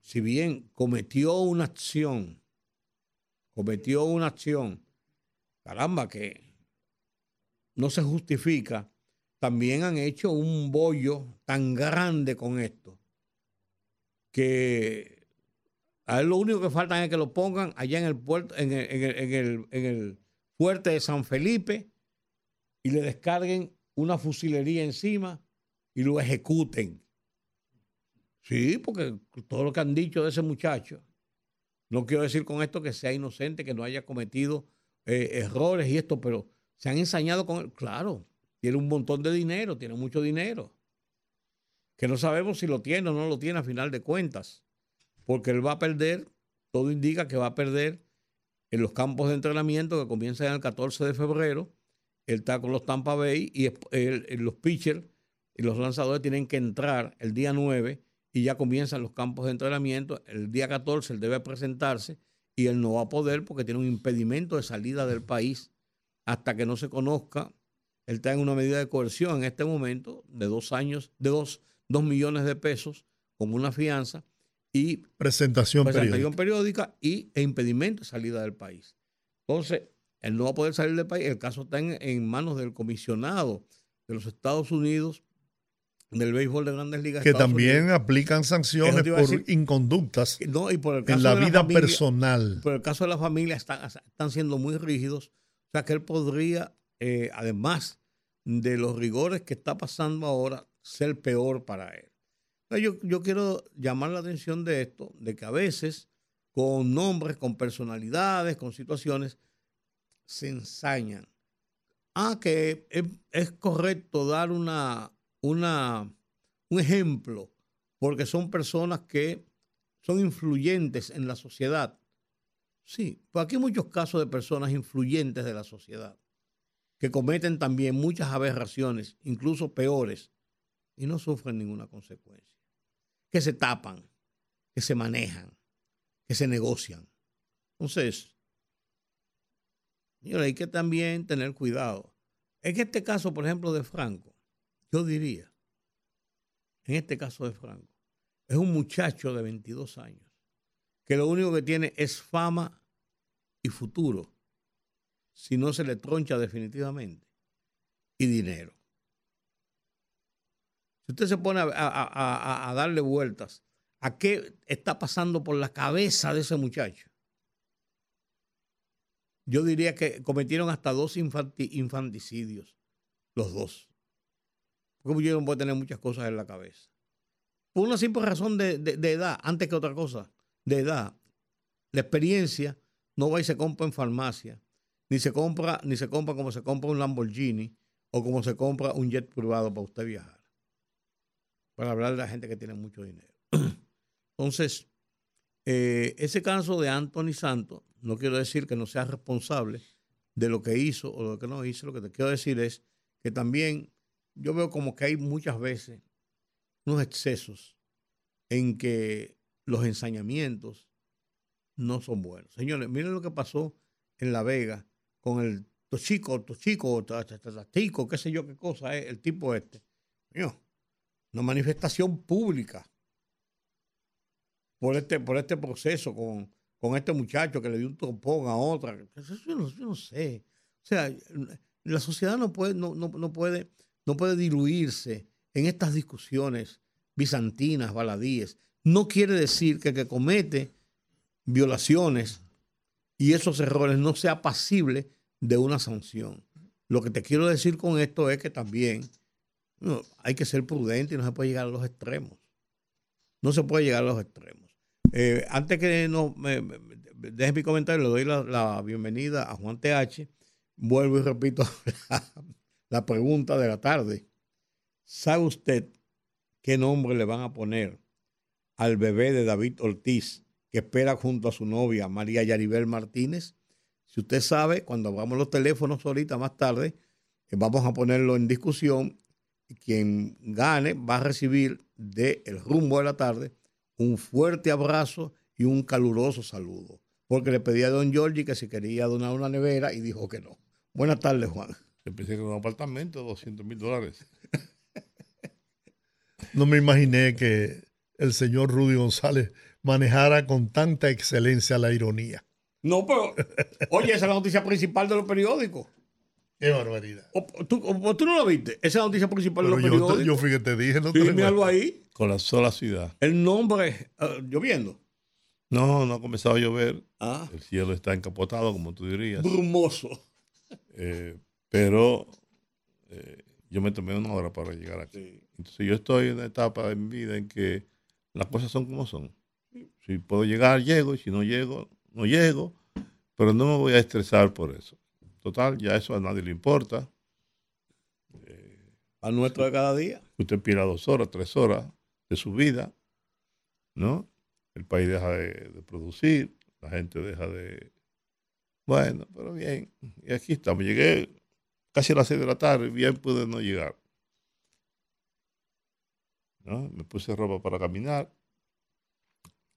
si bien cometió una acción, cometió una acción, caramba, que no se justifica, también han hecho un bollo tan grande con esto que lo único que falta es que lo pongan allá en el puerto, en el fuerte de San Felipe y le descarguen una fusilería encima y lo ejecuten. Sí, porque todo lo que han dicho de ese muchacho, no quiero decir con esto que sea inocente, que no haya cometido eh, errores y esto, pero se han ensañado con él. Claro, tiene un montón de dinero, tiene mucho dinero, que no sabemos si lo tiene o no lo tiene a final de cuentas, porque él va a perder, todo indica que va a perder en los campos de entrenamiento que comienzan el 14 de febrero. Él está con los Tampa Bay y el- los pitchers y los lanzadores tienen que entrar el día 9 y ya comienzan los campos de entrenamiento. El día 14 él debe presentarse y él no va a poder porque tiene un impedimento de salida del país hasta que no se conozca. Él está en una medida de coerción en este momento de dos años, de dos, dos millones de pesos como una fianza y Presentación presentación periódica. periódica y, e impedimento de salida del país. Entonces, él no va a poder salir del país. El caso está en, en manos del comisionado de los Estados Unidos del béisbol de grandes ligas. Que Estados también Unidos. aplican sanciones por decir. inconductas No, y por el caso en la de vida familia- personal. Por el caso de la familia están, están siendo muy rígidos. O sea que él podría, eh, además de los rigores que está pasando ahora, ser peor para él. Yo, yo quiero llamar la atención de esto, de que a veces con nombres, con personalidades, con situaciones, se ensañan. Ah, que es, es correcto dar una, una, un ejemplo, porque son personas que son influyentes en la sociedad. Sí, pues aquí hay muchos casos de personas influyentes de la sociedad que cometen también muchas aberraciones, incluso peores, y no sufren ninguna consecuencia. Que se tapan, que se manejan, que se negocian. Entonces, hay que también tener cuidado. En este caso, por ejemplo, de Franco, yo diría, en este caso de Franco, es un muchacho de 22 años que lo único que tiene es fama y futuro, si no se le troncha definitivamente, y dinero. Si usted se pone a, darle vueltas a qué está pasando por la cabeza de ese muchacho, yo diría que cometieron hasta dos infanti- infanticidios, los dos. Porque muchacho no puede tener muchas cosas en la cabeza. Por una simple razón de, de- de edad, antes que otra cosa, de edad. La experiencia no va y se compra en farmacia, ni se compra, ni se compra como se compra un Lamborghini o como se compra un jet privado para usted viajar. Para hablar de la gente que tiene mucho dinero. Entonces, eh, ese caso de Anthony Santos, no quiero decir que no sea responsable de lo que hizo o lo que no hizo, lo que te quiero decir es que también yo veo como que hay muchas veces unos excesos en que los ensañamientos no son buenos. Señores, miren lo que pasó en La Vega con el Tochico, Tochico, ta- ta- ta- Tatico, qué sé yo qué cosa es, el tipo este. Mío, una manifestación pública por este, por este proceso con, con este muchacho que le dio un trompón a otra. Eso yo no, yo no sé. O sea, la sociedad no puede, no, no, no puede, no puede diluirse en estas discusiones bizantinas, baladíes. No quiere decir que el que comete violaciones y esos errores no sea pasible de una sanción. Lo que te quiero decir con esto es que también no, hay que ser prudente y no se puede llegar a los extremos. No se puede llegar a los extremos. Eh, antes que no me, deje mi comentario, le doy la, la bienvenida a Juan TH. Vuelvo y repito la, la pregunta de la tarde. ¿Sabe usted qué nombre le van a poner al bebé de David Ortiz que espera junto a su novia María Yaribel Martínez? Si usted sabe, cuando abramos los teléfonos ahorita más tarde, eh, vamos a ponerlo en discusión. Y Quien gane va a recibir de el rumbo de la tarde un fuerte abrazo y un caluroso saludo. Porque le pedí a don Giorgi que si quería donar una nevera y dijo que no. Buenas tardes, Juan. Que era un apartamento, 200 mil dólares. No me imaginé que el señor Rudy González manejara con tanta excelencia la ironía. No, pero, oye, esa es la noticia principal de los periódicos. Qué barbaridad. O- ¿Tú, o- tú no lo viste? Esa es la noticia principal Pero de los periódicos. yo fui que te dije, no te Sí, cuento. ahí. Colapsó la ciudad. El nombre, eh, lloviendo. No, no ha comenzado a llover. Ah, El cielo está encapotado, como tú dirías. brumoso. Eh, pero eh, yo me tomé una hora para llegar aquí. Entonces yo estoy en una etapa de mi vida en que las cosas son como son. Si puedo llegar, llego, y si no llego, no llego, pero no me voy a estresar por eso. Total, ya eso a nadie le importa. A nuestro de cada día. Usted pierda dos horas, tres horas de su vida, ¿no? El país deja de, de producir, la gente deja de... Bueno, pero bien, y aquí estamos. Llegué casi a las seis de la tarde, bien pude no llegar. ¿No? Me puse ropa para caminar.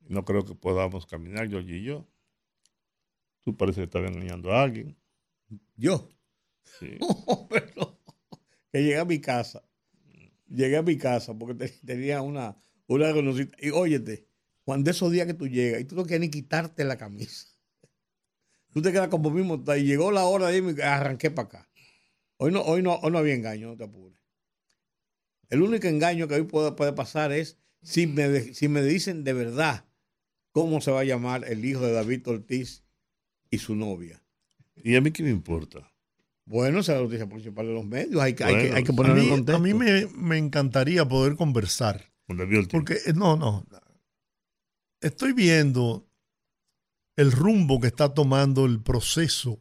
No creo que podamos caminar, Georgie y yo. Tú parece que estás engañando a alguien. Yo. Sí. Pero, que llegué a mi casa. Llegué a mi casa porque te- tenía una, una reunioncita. Y óyete, cuando esos días que tú llegas y tú no quieres ni quitarte la camisa. Tú te quedas como mismo. Y llegó la hora de irme y arranqué para acá. Hoy no, hoy no, hoy no había engaño, no te apures. El único engaño que hoy puede, puede pasar es si me, si me dicen de verdad cómo se va a llamar el hijo de David Ortiz y su novia. ¿Y a mí qué me importa? Bueno, esa es la noticia principal de los medios. Hay que, hay que, hay ponerlo en mí, contexto. a mí me, me encantaría poder conversar, porque eh, no, no. Estoy viendo el rumbo que está tomando el proceso,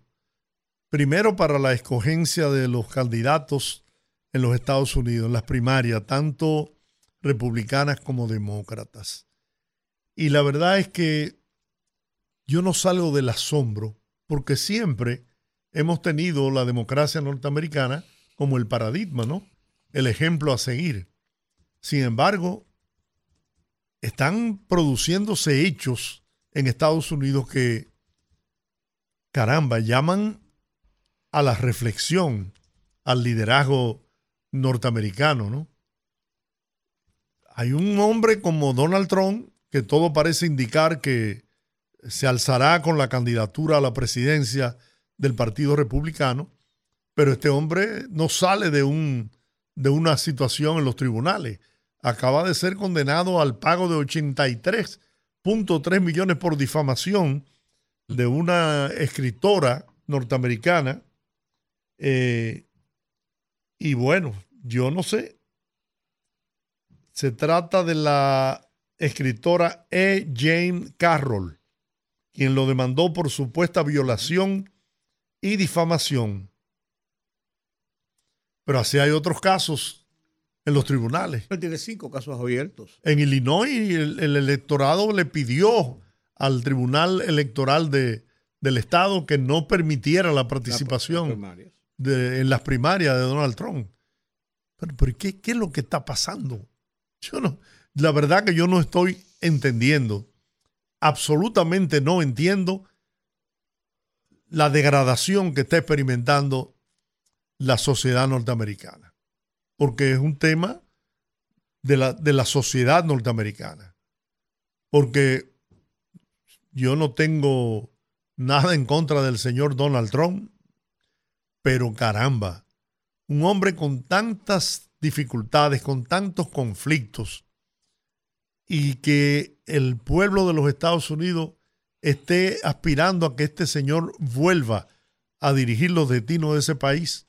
primero para la escogencia de los candidatos en los Estados Unidos, en las primarias, tanto republicanas como demócratas. Y la verdad es que yo no salgo del asombro, porque siempre hemos tenido la democracia norteamericana como el paradigma, ¿no? El ejemplo a seguir. Sin embargo, están produciéndose hechos en Estados Unidos que, caramba, llaman a la reflexión, al liderazgo norteamericano, ¿no? Hay un hombre como Donald Trump que todo parece indicar que se alzará con la candidatura a la presidencia del Partido Republicano, pero este hombre no sale de, un, de una situación en los tribunales. Acaba de ser condenado al pago de 83.3 millones por difamación de una escritora norteamericana. Eh, y bueno, yo no sé. Se trata de la escritora E. Jane Carroll, quien lo demandó por supuesta violación y difamación. Pero así hay otros casos en los tribunales. Él tiene cinco casos abiertos. En Illinois el, el electorado le pidió al Tribunal Electoral de, del Estado que no permitiera la participación de- en las primarias de Donald Trump. Pero, pero ¿qué, qué es lo que está pasando? Yo no, la verdad que yo no estoy entendiendo. Absolutamente no entiendo la degradación que está experimentando la sociedad norteamericana. Porque es un tema de la, de la sociedad norteamericana. Porque yo no tengo nada en contra del señor Donald Trump, pero caramba, un hombre con tantas dificultades, con tantos conflictos, y que el pueblo de los Estados Unidos esté aspirando a que este señor vuelva a dirigir los destinos de ese país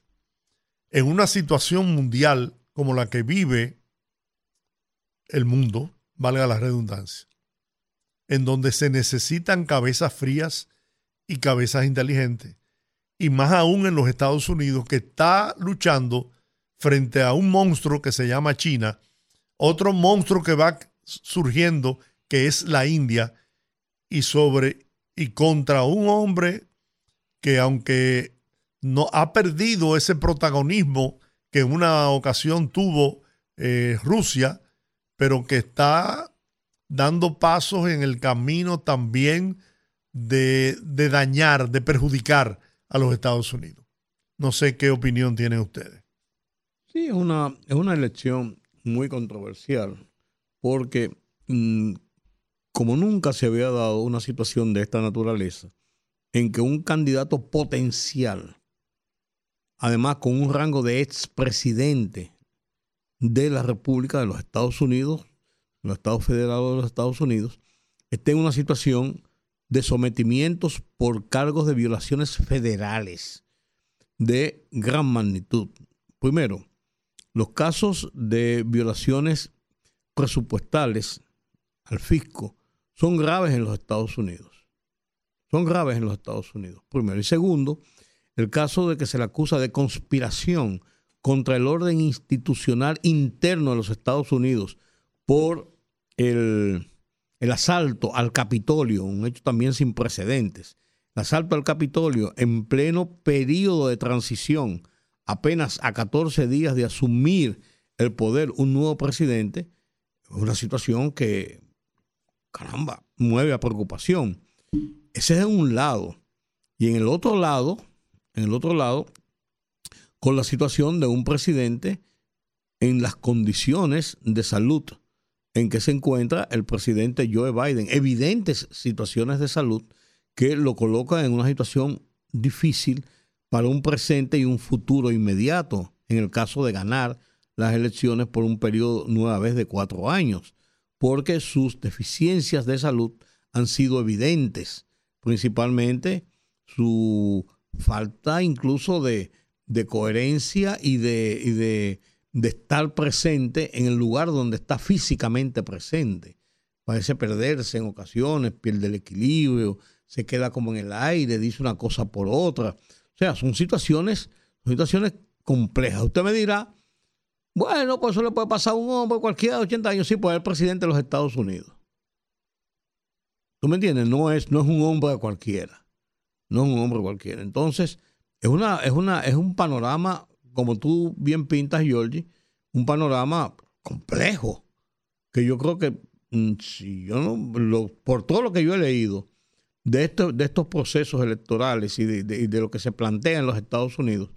en una situación mundial como la que vive el mundo, valga la redundancia, en donde se necesitan cabezas frías y cabezas inteligentes, y más aún en los Estados Unidos, que está luchando frente a un monstruo que se llama China, otro monstruo que va surgiendo, que es la India, y sobre y contra un hombre que aunque no ha perdido ese protagonismo que en una ocasión tuvo eh, Rusia, pero que está dando pasos en el camino también de, de dañar, de perjudicar a los Estados Unidos. No sé qué opinión tienen ustedes. Sí, es una, es una elección muy controversial, porque mm, como nunca se había dado una situación de esta naturaleza, en que un candidato potencial, además con un rango de expresidente de la República de los Estados Unidos, los Estados Federados de los Estados Unidos, esté en una situación de sometimientos por cargos de violaciones federales de gran magnitud. Primero, los casos de violaciones presupuestales al fisco son graves en los Estados Unidos. Son graves en los Estados Unidos, primero. Y segundo, el caso de que se le acusa de conspiración contra el orden institucional interno de los Estados Unidos por el, el asalto al Capitolio, un hecho también sin precedentes. El asalto al Capitolio en pleno periodo de transición, apenas a 14 días de asumir el poder un nuevo presidente, es una situación que, caramba, mueve a preocupación. Ese es un lado. Y en el otro lado, en el otro lado, con la situación de un presidente en las condiciones de salud en que se encuentra el presidente Joe Biden. Evidentes situaciones de salud que lo colocan en una situación difícil para un presente y un futuro inmediato en el caso de ganar las elecciones por un periodo nueva vez de cuatro años, porque sus deficiencias de salud han sido evidentes, principalmente su falta incluso de, de coherencia y, de, de, de estar presente en el lugar donde está físicamente presente. Parece perderse en ocasiones, pierde el equilibrio, se queda como en el aire, dice una cosa por otra. O sea, son situaciones, son situaciones complejas. Usted me dirá, bueno, pues eso le puede pasar a un hombre cualquiera de 80 años, sí, es el presidente de los Estados Unidos. ¿Tú me entiendes? No es, no es un hombre cualquiera. No es un hombre cualquiera. Entonces, es, una, es, una, es un panorama, como tú bien pintas, Georgie, un panorama complejo. Que yo creo que, mm, si yo no, lo- por todo lo que yo he leído de, esto- de estos procesos electorales y de, de- de lo que se plantea en los Estados Unidos,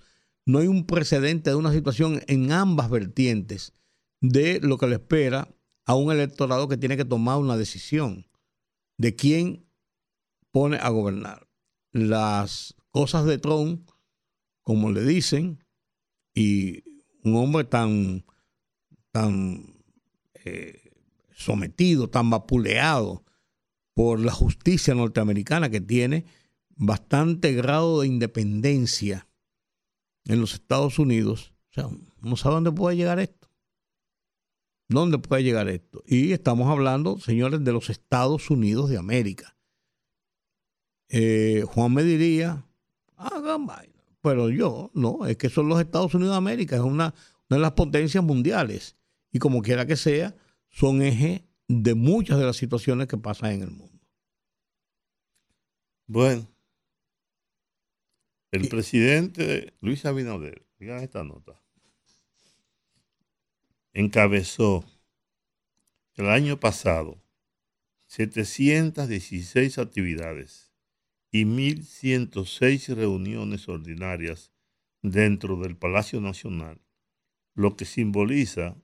no hay un precedente de una situación en ambas vertientes de lo que le espera a un electorado que tiene que tomar una decisión de quién pone a gobernar. Las cosas de Trump, como le dicen, y un hombre tan, tan eh, sometido, tan vapuleado por la justicia norteamericana que tiene bastante grado de independencia en los Estados Unidos, o sea, no sabe dónde puede llegar esto. ¿Dónde puede llegar esto? Y estamos hablando, señores, de los Estados Unidos de América. Eh, Juan me diría, hagan vaina. Pero yo, no, es que son los Estados Unidos de América, es una, una de las potencias mundiales. Y como quiera que sea, son eje de muchas de las situaciones que pasan en el mundo. Bueno, el presidente Luis Abinader, digan esta nota, encabezó el año pasado 716 actividades y 1.106 reuniones ordinarias dentro del Palacio Nacional, lo que simboliza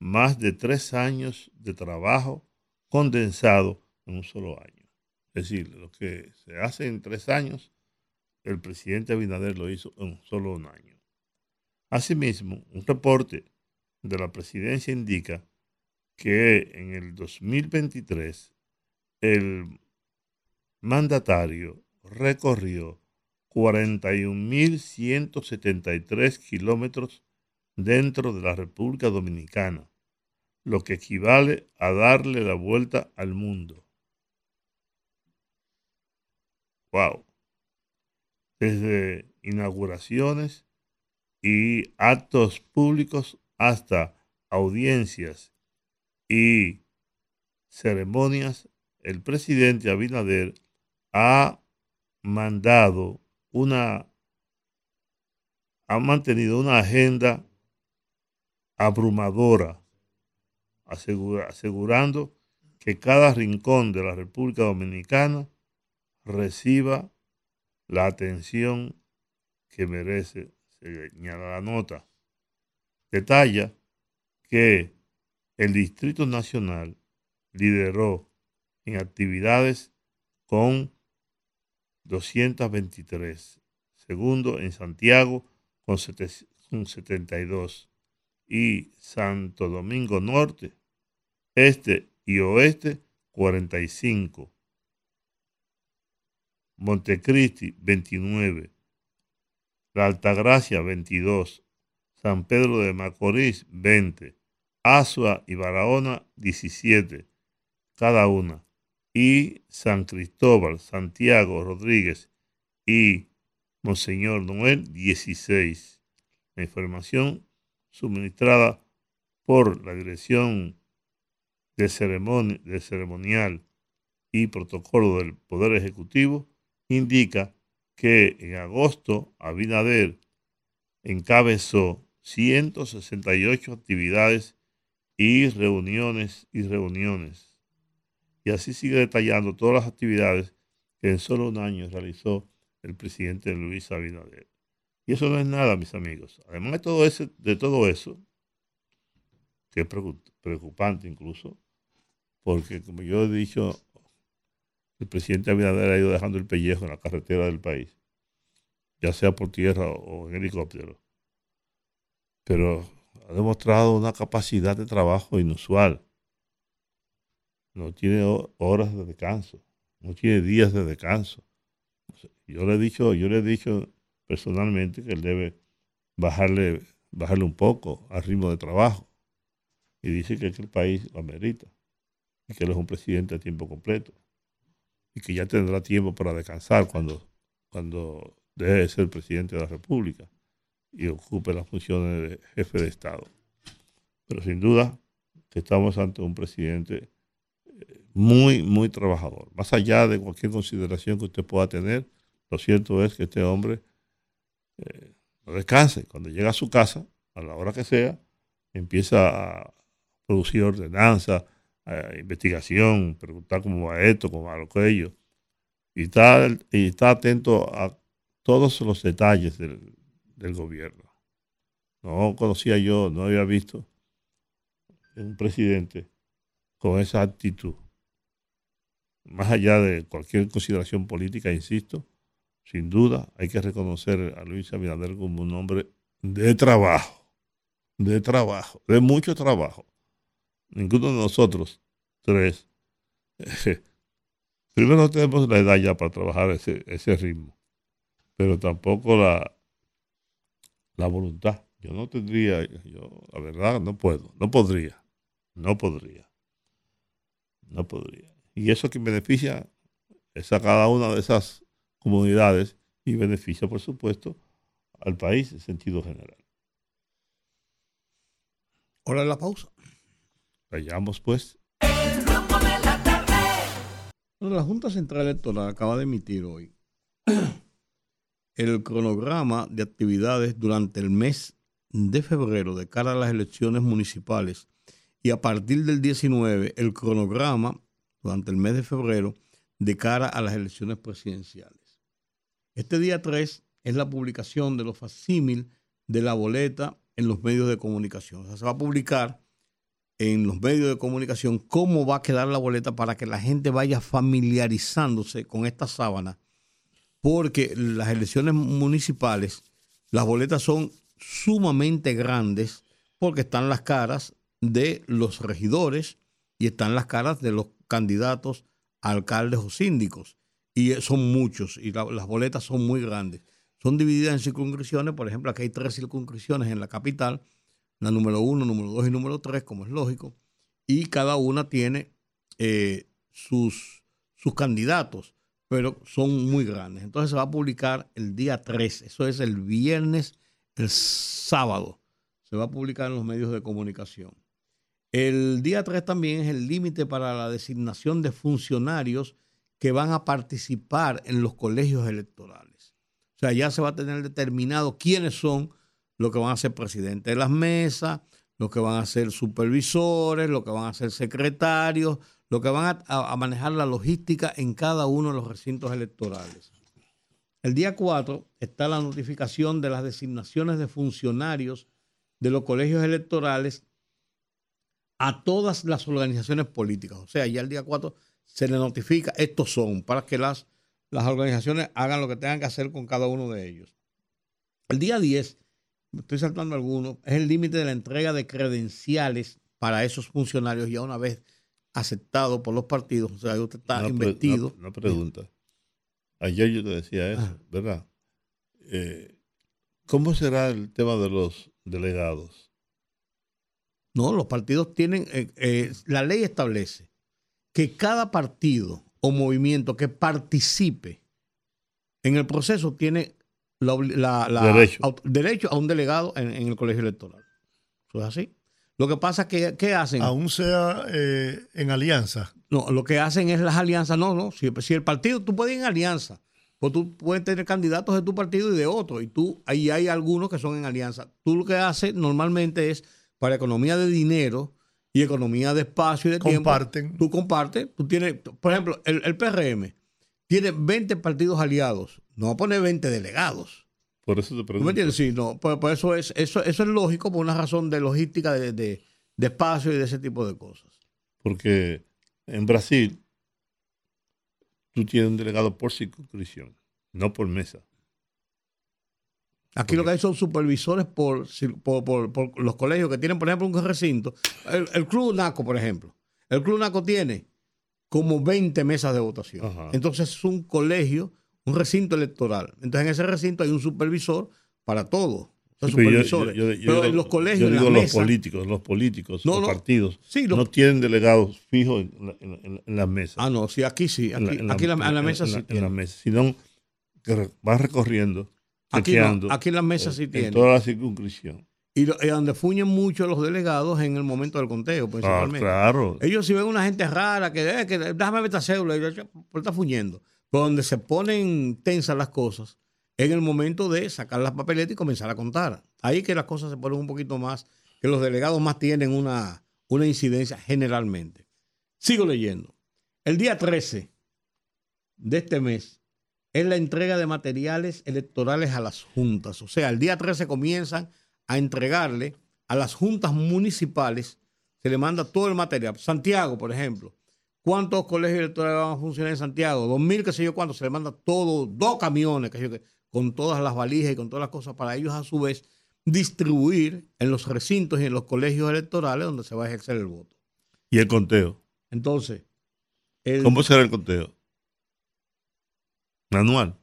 más de tres años de trabajo condensado en un solo año. Es decir, lo que se hace en tres años, el presidente Abinader lo hizo en solo un año. Asimismo, un reporte de la presidencia indica que en el 2023 el mandatario recorrió 41.173 kilómetros dentro de la República Dominicana, lo que equivale a darle la vuelta al mundo. Wow. Desde inauguraciones y actos públicos hasta audiencias y ceremonias, el presidente Abinader ha mandado una, ha mantenido una agenda abrumadora, asegura- asegurando que cada rincón de la República Dominicana reciba la atención que merece, señala la nota. Detalla que el Distrito Nacional lideró en actividades con 223, segundo en Santiago con, sete- con 72 y Santo Domingo Norte, Este y Oeste 45. Montecristi 29, La Altagracia 22, San Pedro de Macorís 20, Asua y Barahona 17, cada una, y San Cristóbal, Santiago, Rodríguez. Y Monseñor Noel 16. La información suministrada por la Dirección de, de Ceremonial y Protocolo del Poder Ejecutivo indica que en agosto Abinader encabezó 168 actividades y reuniones y reuniones. Y así sigue detallando todas las actividades que en solo un año realizó el presidente Luis Abinader. Y eso no es nada, mis amigos. Además de todo, ese, de todo eso, que es preocup- preocupante incluso, porque como yo he dicho, el presidente Abinader ha ido dejando el pellejo en la carretera del país, ya sea por tierra o en helicóptero. Pero ha demostrado una capacidad de trabajo inusual. No tiene ho- horas de descanso, no tiene días de descanso. Yo le he dicho, yo le he dicho personalmente que él debe bajarle, bajarle un poco al ritmo de trabajo. Y dice que el país lo amerita. Y que él es un presidente a tiempo completo. Y que ya tendrá tiempo para descansar cuando, cuando deje de ser presidente de la República y ocupe las funciones de jefe de Estado. Pero sin duda que estamos ante un presidente eh, muy, muy trabajador. Más allá de cualquier consideración que usted pueda tener, lo cierto es que este hombre eh, no descansa. y Cuando llega a su casa, a la hora que sea, empieza a producir ordenanza, eh, investigación, preguntar cómo va esto, cómo va aquello. Y está, y está atento a todos los detalles del, del gobierno. No conocía yo, no había visto un presidente con esa actitud. Más allá de cualquier consideración política, insisto, sin duda hay que reconocer a Luis Abinader como un hombre de trabajo, de trabajo, de mucho trabajo. Ninguno de nosotros tres, primero no tenemos la edad ya para trabajar ese, ese ritmo, pero tampoco la, la voluntad. Yo no tendría, yo la verdad no puedo, no podría, no podría, no podría. Y eso que beneficia es a cada una de esas comunidades y beneficia, por supuesto, al país en sentido general. Hora de la pausa. Vayamos pues. El de la tarde. La Junta Central Electoral acaba de emitir hoy el cronograma de actividades durante el mes de febrero de cara a las elecciones municipales y a partir del 19 el cronograma durante el mes de febrero de cara a las elecciones presidenciales. Este día 3 es la publicación de los facsímil de la boleta en los medios de comunicación. O sea, se va a publicar en los medios de comunicación cómo va a quedar la boleta para que la gente vaya familiarizándose con esta sábana, porque las elecciones municipales, las boletas son sumamente grandes, porque están las caras de los regidores y están las caras de los candidatos a alcaldes o síndicos, y son muchos, y la- las boletas son muy grandes. Son divididas en circunscripciones, por ejemplo, aquí hay tres circunscripciones en la capital, la número uno, número dos y número tres, como es lógico, y cada una tiene eh, sus, sus candidatos, pero son muy grandes. Entonces se va a publicar el día 3, eso es el viernes, el sábado, se va a publicar en los medios de comunicación. El día 3 también es el límite para la designación de funcionarios que van a participar en los colegios electorales. O sea, ya se va a tener determinado quiénes son los que van a ser presidentes de las mesas, los que van a ser supervisores, los que van a ser secretarios, los que van a, manejar la logística en cada uno de los recintos electorales. El día 4 está la notificación de las designaciones de funcionarios de los colegios electorales a todas las organizaciones políticas. O sea, ya el día 4 se le notifica, estos son, para que las, las organizaciones hagan lo que tengan que hacer con cada uno de ellos. El día 10, me estoy saltando algunos, es el límite de la entrega de credenciales para esos funcionarios ya una vez aceptado por los partidos. O sea, usted está pre- investido. Una, una pregunta. Ayer yo te decía eso. ¿verdad? Eh, ¿Cómo será el tema de los delegados? No, los partidos tienen, eh, eh, la ley establece que cada partido o movimiento que participe en el proceso tiene la, obli- la- la- Derecho. aut- derecho a un delegado en, en el colegio electoral. Eso es así. Lo que pasa es que, ¿qué hacen? Aún sea eh, en alianza. No, lo que hacen es las alianzas. No, no. Si, si el partido, tú puedes ir en alianza, pues tú puedes tener candidatos de tu partido y de otro. Y tú, ahí hay algunos que son en alianza. Tú lo que haces normalmente es para economía de dinero y economía de espacio y de Comparten. tiempo. Tú compartes. Tú tienes, por ejemplo, el, el PRM tiene 20 partidos aliados. No va a poner 20 delegados. Por eso te ¿Tú me pregunto. entiendes? Sí, no. Pues eso, es, eso, eso es lógico por una razón de logística de, de- de espacio y de ese tipo de cosas. Porque en Brasil tú tienes un delegado por circunscripción, no por mesa. Aquí lo que hay son supervisores por, por, por- por los colegios que tienen, por ejemplo, un recinto. El, el Club NACO, por ejemplo. El Club NACO tiene como 20 mesas de votación. Ajá. Entonces es un colegio, un recinto electoral. Entonces en ese recinto hay un supervisor para todo. O sea, Sí, pero yo- supervisores. yo- yo- yo Pero en los colegios, en digo los políticos, los políticos, No, los partidos, Sí, los- no tienen delegados fijos en, la- en, en- en las mesas. Ah, no, sí, aquí sí. en Aquí, aquí la, en la mesa en sí la- en la mesa, sino que re- va recorriendo, Aquí no, aquí en las mesas sí en, tiene. en toda la circunscripción. Y, lo- y donde fuñen mucho los delegados en el momento del conteo, Ah, principalmente. claro. Ellos si ven una gente rara que, eh, que déjame ver esta cédula, y yo, "Che, ¿por qué está fuñendo? Donde se ponen tensas las cosas, en el momento de sacar las papeletas y comenzar a contar. Ahí que las cosas se ponen un poquito más, que los delegados más tienen una, una incidencia generalmente. Sigo leyendo. El día 13 de este mes es la entrega de materiales electorales a las juntas. O sea, el día 13 comienzan a entregarle a las juntas municipales, se le manda todo el material. Santiago, por ejemplo. ¿Cuántos colegios electorales van a funcionar en Santiago? Dos mil, qué sé yo cuánto. Se le manda todo, dos camiones, qué sé yo qué, con todas las valijas y con todas las cosas para ellos a su vez distribuir en los recintos y en los colegios electorales donde se va a ejercer el voto. Y el conteo. Entonces, el ¿Cómo será el conteo? Manual.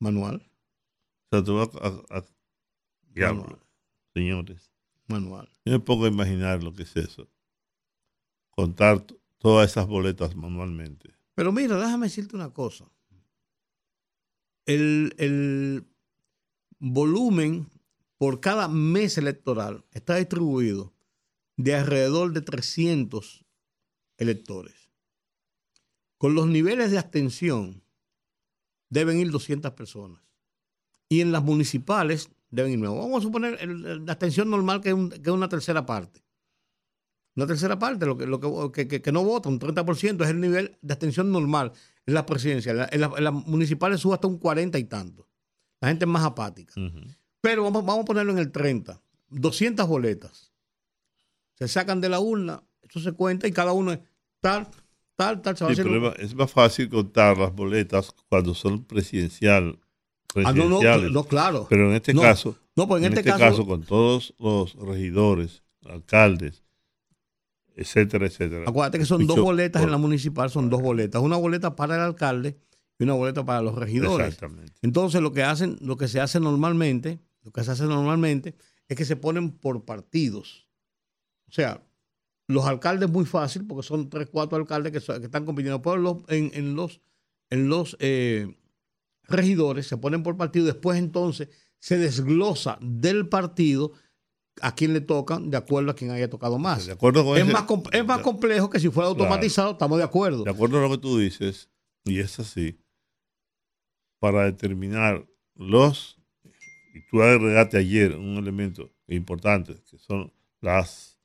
manual, O sea, tú vas a, a- Diablo, manual, señores. manual. Yo me pongo a imaginar lo que es eso. Contar todas esas boletas manualmente. Pero mira, déjame decirte una cosa. El, el volumen por cada mes electoral está distribuido de alrededor de 300 electores. Con los niveles de abstención deben ir 200 personas. Y en las municipales deben ir nuevos. Vamos a suponer el- la abstención normal que es una tercera parte. Una tercera parte, lo que, lo que, que- que- no vota, un 30%, es el nivel de abstención normal en las presidenciales. En, la- en las municipales sube hasta un 40 y tanto. La gente es más apática. Pero vamos, vamos a ponerlo en el 30. 200 boletas. Se sacan de la urna, eso se cuenta y cada uno es tal, tal, tal. Se va Sí, haciendo- pero es más- es más fácil contar las boletas cuando son presidencial, Ah, no, no, presidenciales. no, claro. Pero en este No, caso, no, pues en en este este, caso- caso, con todos los regidores, alcaldes, etcétera, etcétera. Acuérdate que son dos boletas por- en la municipal, son dos boletas. Una boleta para el alcalde y una boleta para los regidores. Exactamente. Entonces lo que hacen, lo que se hace normalmente, lo que se hace normalmente es que se ponen por partidos. O sea, los alcaldes muy fácil, porque son tres, cuatro alcaldes que, están compitiendo. Pero los- en, en los, en los eh, regidores se ponen por partido. Después entonces se desglosa del partido a quien le tocan de acuerdo a quien haya tocado más. De acuerdo con Es ese- más, es más complejo que si fuera Claro. automatizado, estamos de acuerdo. De acuerdo a lo que tú dices, y es así, para determinar los, y tú agregaste ayer un elemento importante, que son las,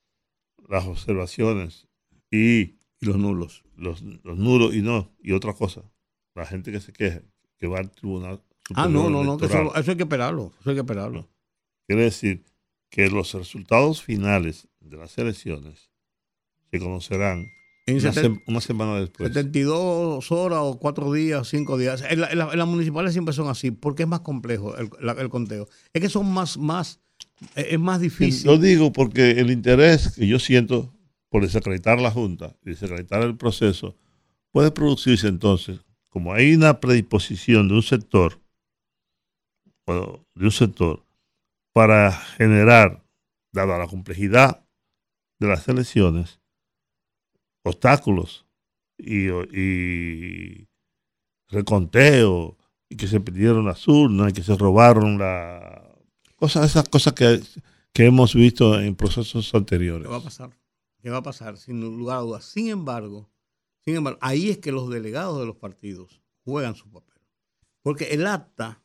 las observaciones y, Y los nulos. los, los nulos y no, y otra cosa, la gente que se queja, que va al tribunal. Ah, no, no, no, que eso, eso hay que esperarlo. Eso hay que esperarlo. Quiere decir que los resultados finales de las elecciones se conocerán En una, seten- una semana después. 72 horas o 4 días, 5 días. En, la- en la- en las municipales siempre son así, porque es más complejo el, la- el conteo. Es que son más, más, eh, es más difícil. Lo digo porque el interés que yo siento por desacreditar la Junta y desacreditar el proceso puede producirse entonces, como hay una predisposición de un sector, o de un sector, para generar, dada la complejidad de las elecciones, obstáculos y, y reconteo, y que se pidieron las urnas, que se robaron la... Cosas, esas cosas que, que hemos visto en procesos anteriores. ¿Qué va a pasar? ¿Qué va a pasar? Sin lugar a dudas. Sin embargo, sin embargo, ahí es que los delegados de los partidos juegan su papel. Porque el acta,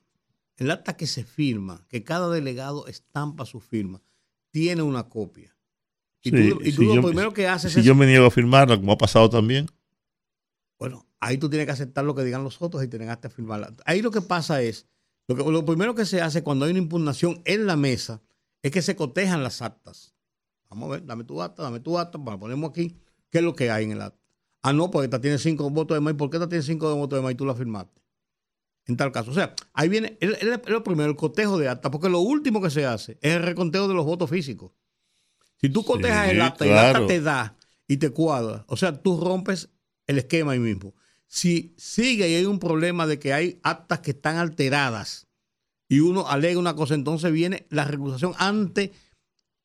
el acta que se firma, que cada delegado estampa su firma, tiene una copia. Y Sí, tú, y si tú lo yo- primero que haces Si es yo me niego a firmarla, como ha pasado también, Bueno, ahí tú tienes que aceptar lo que digan los otros y te negaste a firmarla. Ahí lo que pasa es, lo, que, lo primero que se hace cuando hay una impugnación en la mesa es que se cotejan las actas. Vamos a ver, dame tu acta, dame tu acta, bueno, ponemos aquí, ¿qué es lo que hay en el acta? Ah, no, porque esta tiene cinco votos de más. ¿Y por qué esta tiene cinco votos de más y tú la firmaste? En tal caso. O sea, ahí viene el, el- el primero, el cotejo de acta, porque lo último que se hace es el reconteo de los votos físicos. Si tú cotejas el acta y el acta te da y te cuadra, o sea, tú rompes el esquema ahí mismo. Si sigue y hay un problema de que hay actas que están alteradas y uno alega una cosa, entonces viene la recusación ante,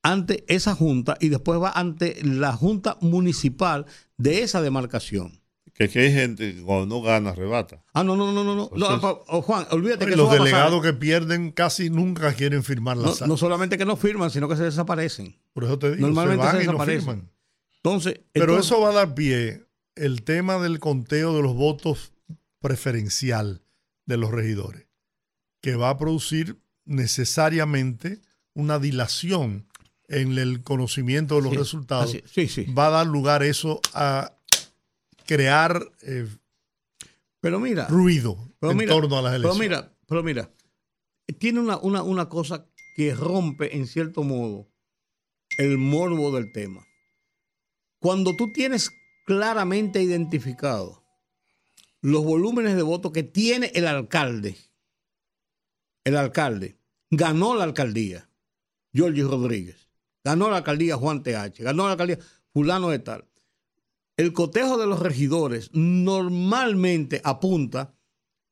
ante esa junta y después va ante la junta municipal de esa demarcación. Que aquí hay gente que cuando no gana, arrebata. Ah, no, no, no, no, no. no Entonces- pa- oh, Juan, olvídate que Y eso los va a pasar. delegados que pierden casi nunca quieren firmar la no, sal. no solamente que no firman, sino que se desaparecen. Por eso te digo, Normalmente se van se y no firman. Entonces, Pero entonces- eso va a dar pie el tema del conteo de los votos preferencial de los regidores, que va a producir necesariamente una dilación en el conocimiento de los Sí, resultados. sí, sí. Va a dar lugar eso a crear eh, Pero mira, ruido pero en mira, torno a las pero elecciones. mira, pero mira, tiene una, una, una cosa que rompe en cierto modo el morbo del tema. Cuando tú tienes claramente identificado los volúmenes de votos que tiene el alcalde, el alcalde ganó la alcaldía, Giorgio Rodríguez, ganó la alcaldía Juan TH, ganó la alcaldía fulano de tal. El cotejo de los regidores normalmente apunta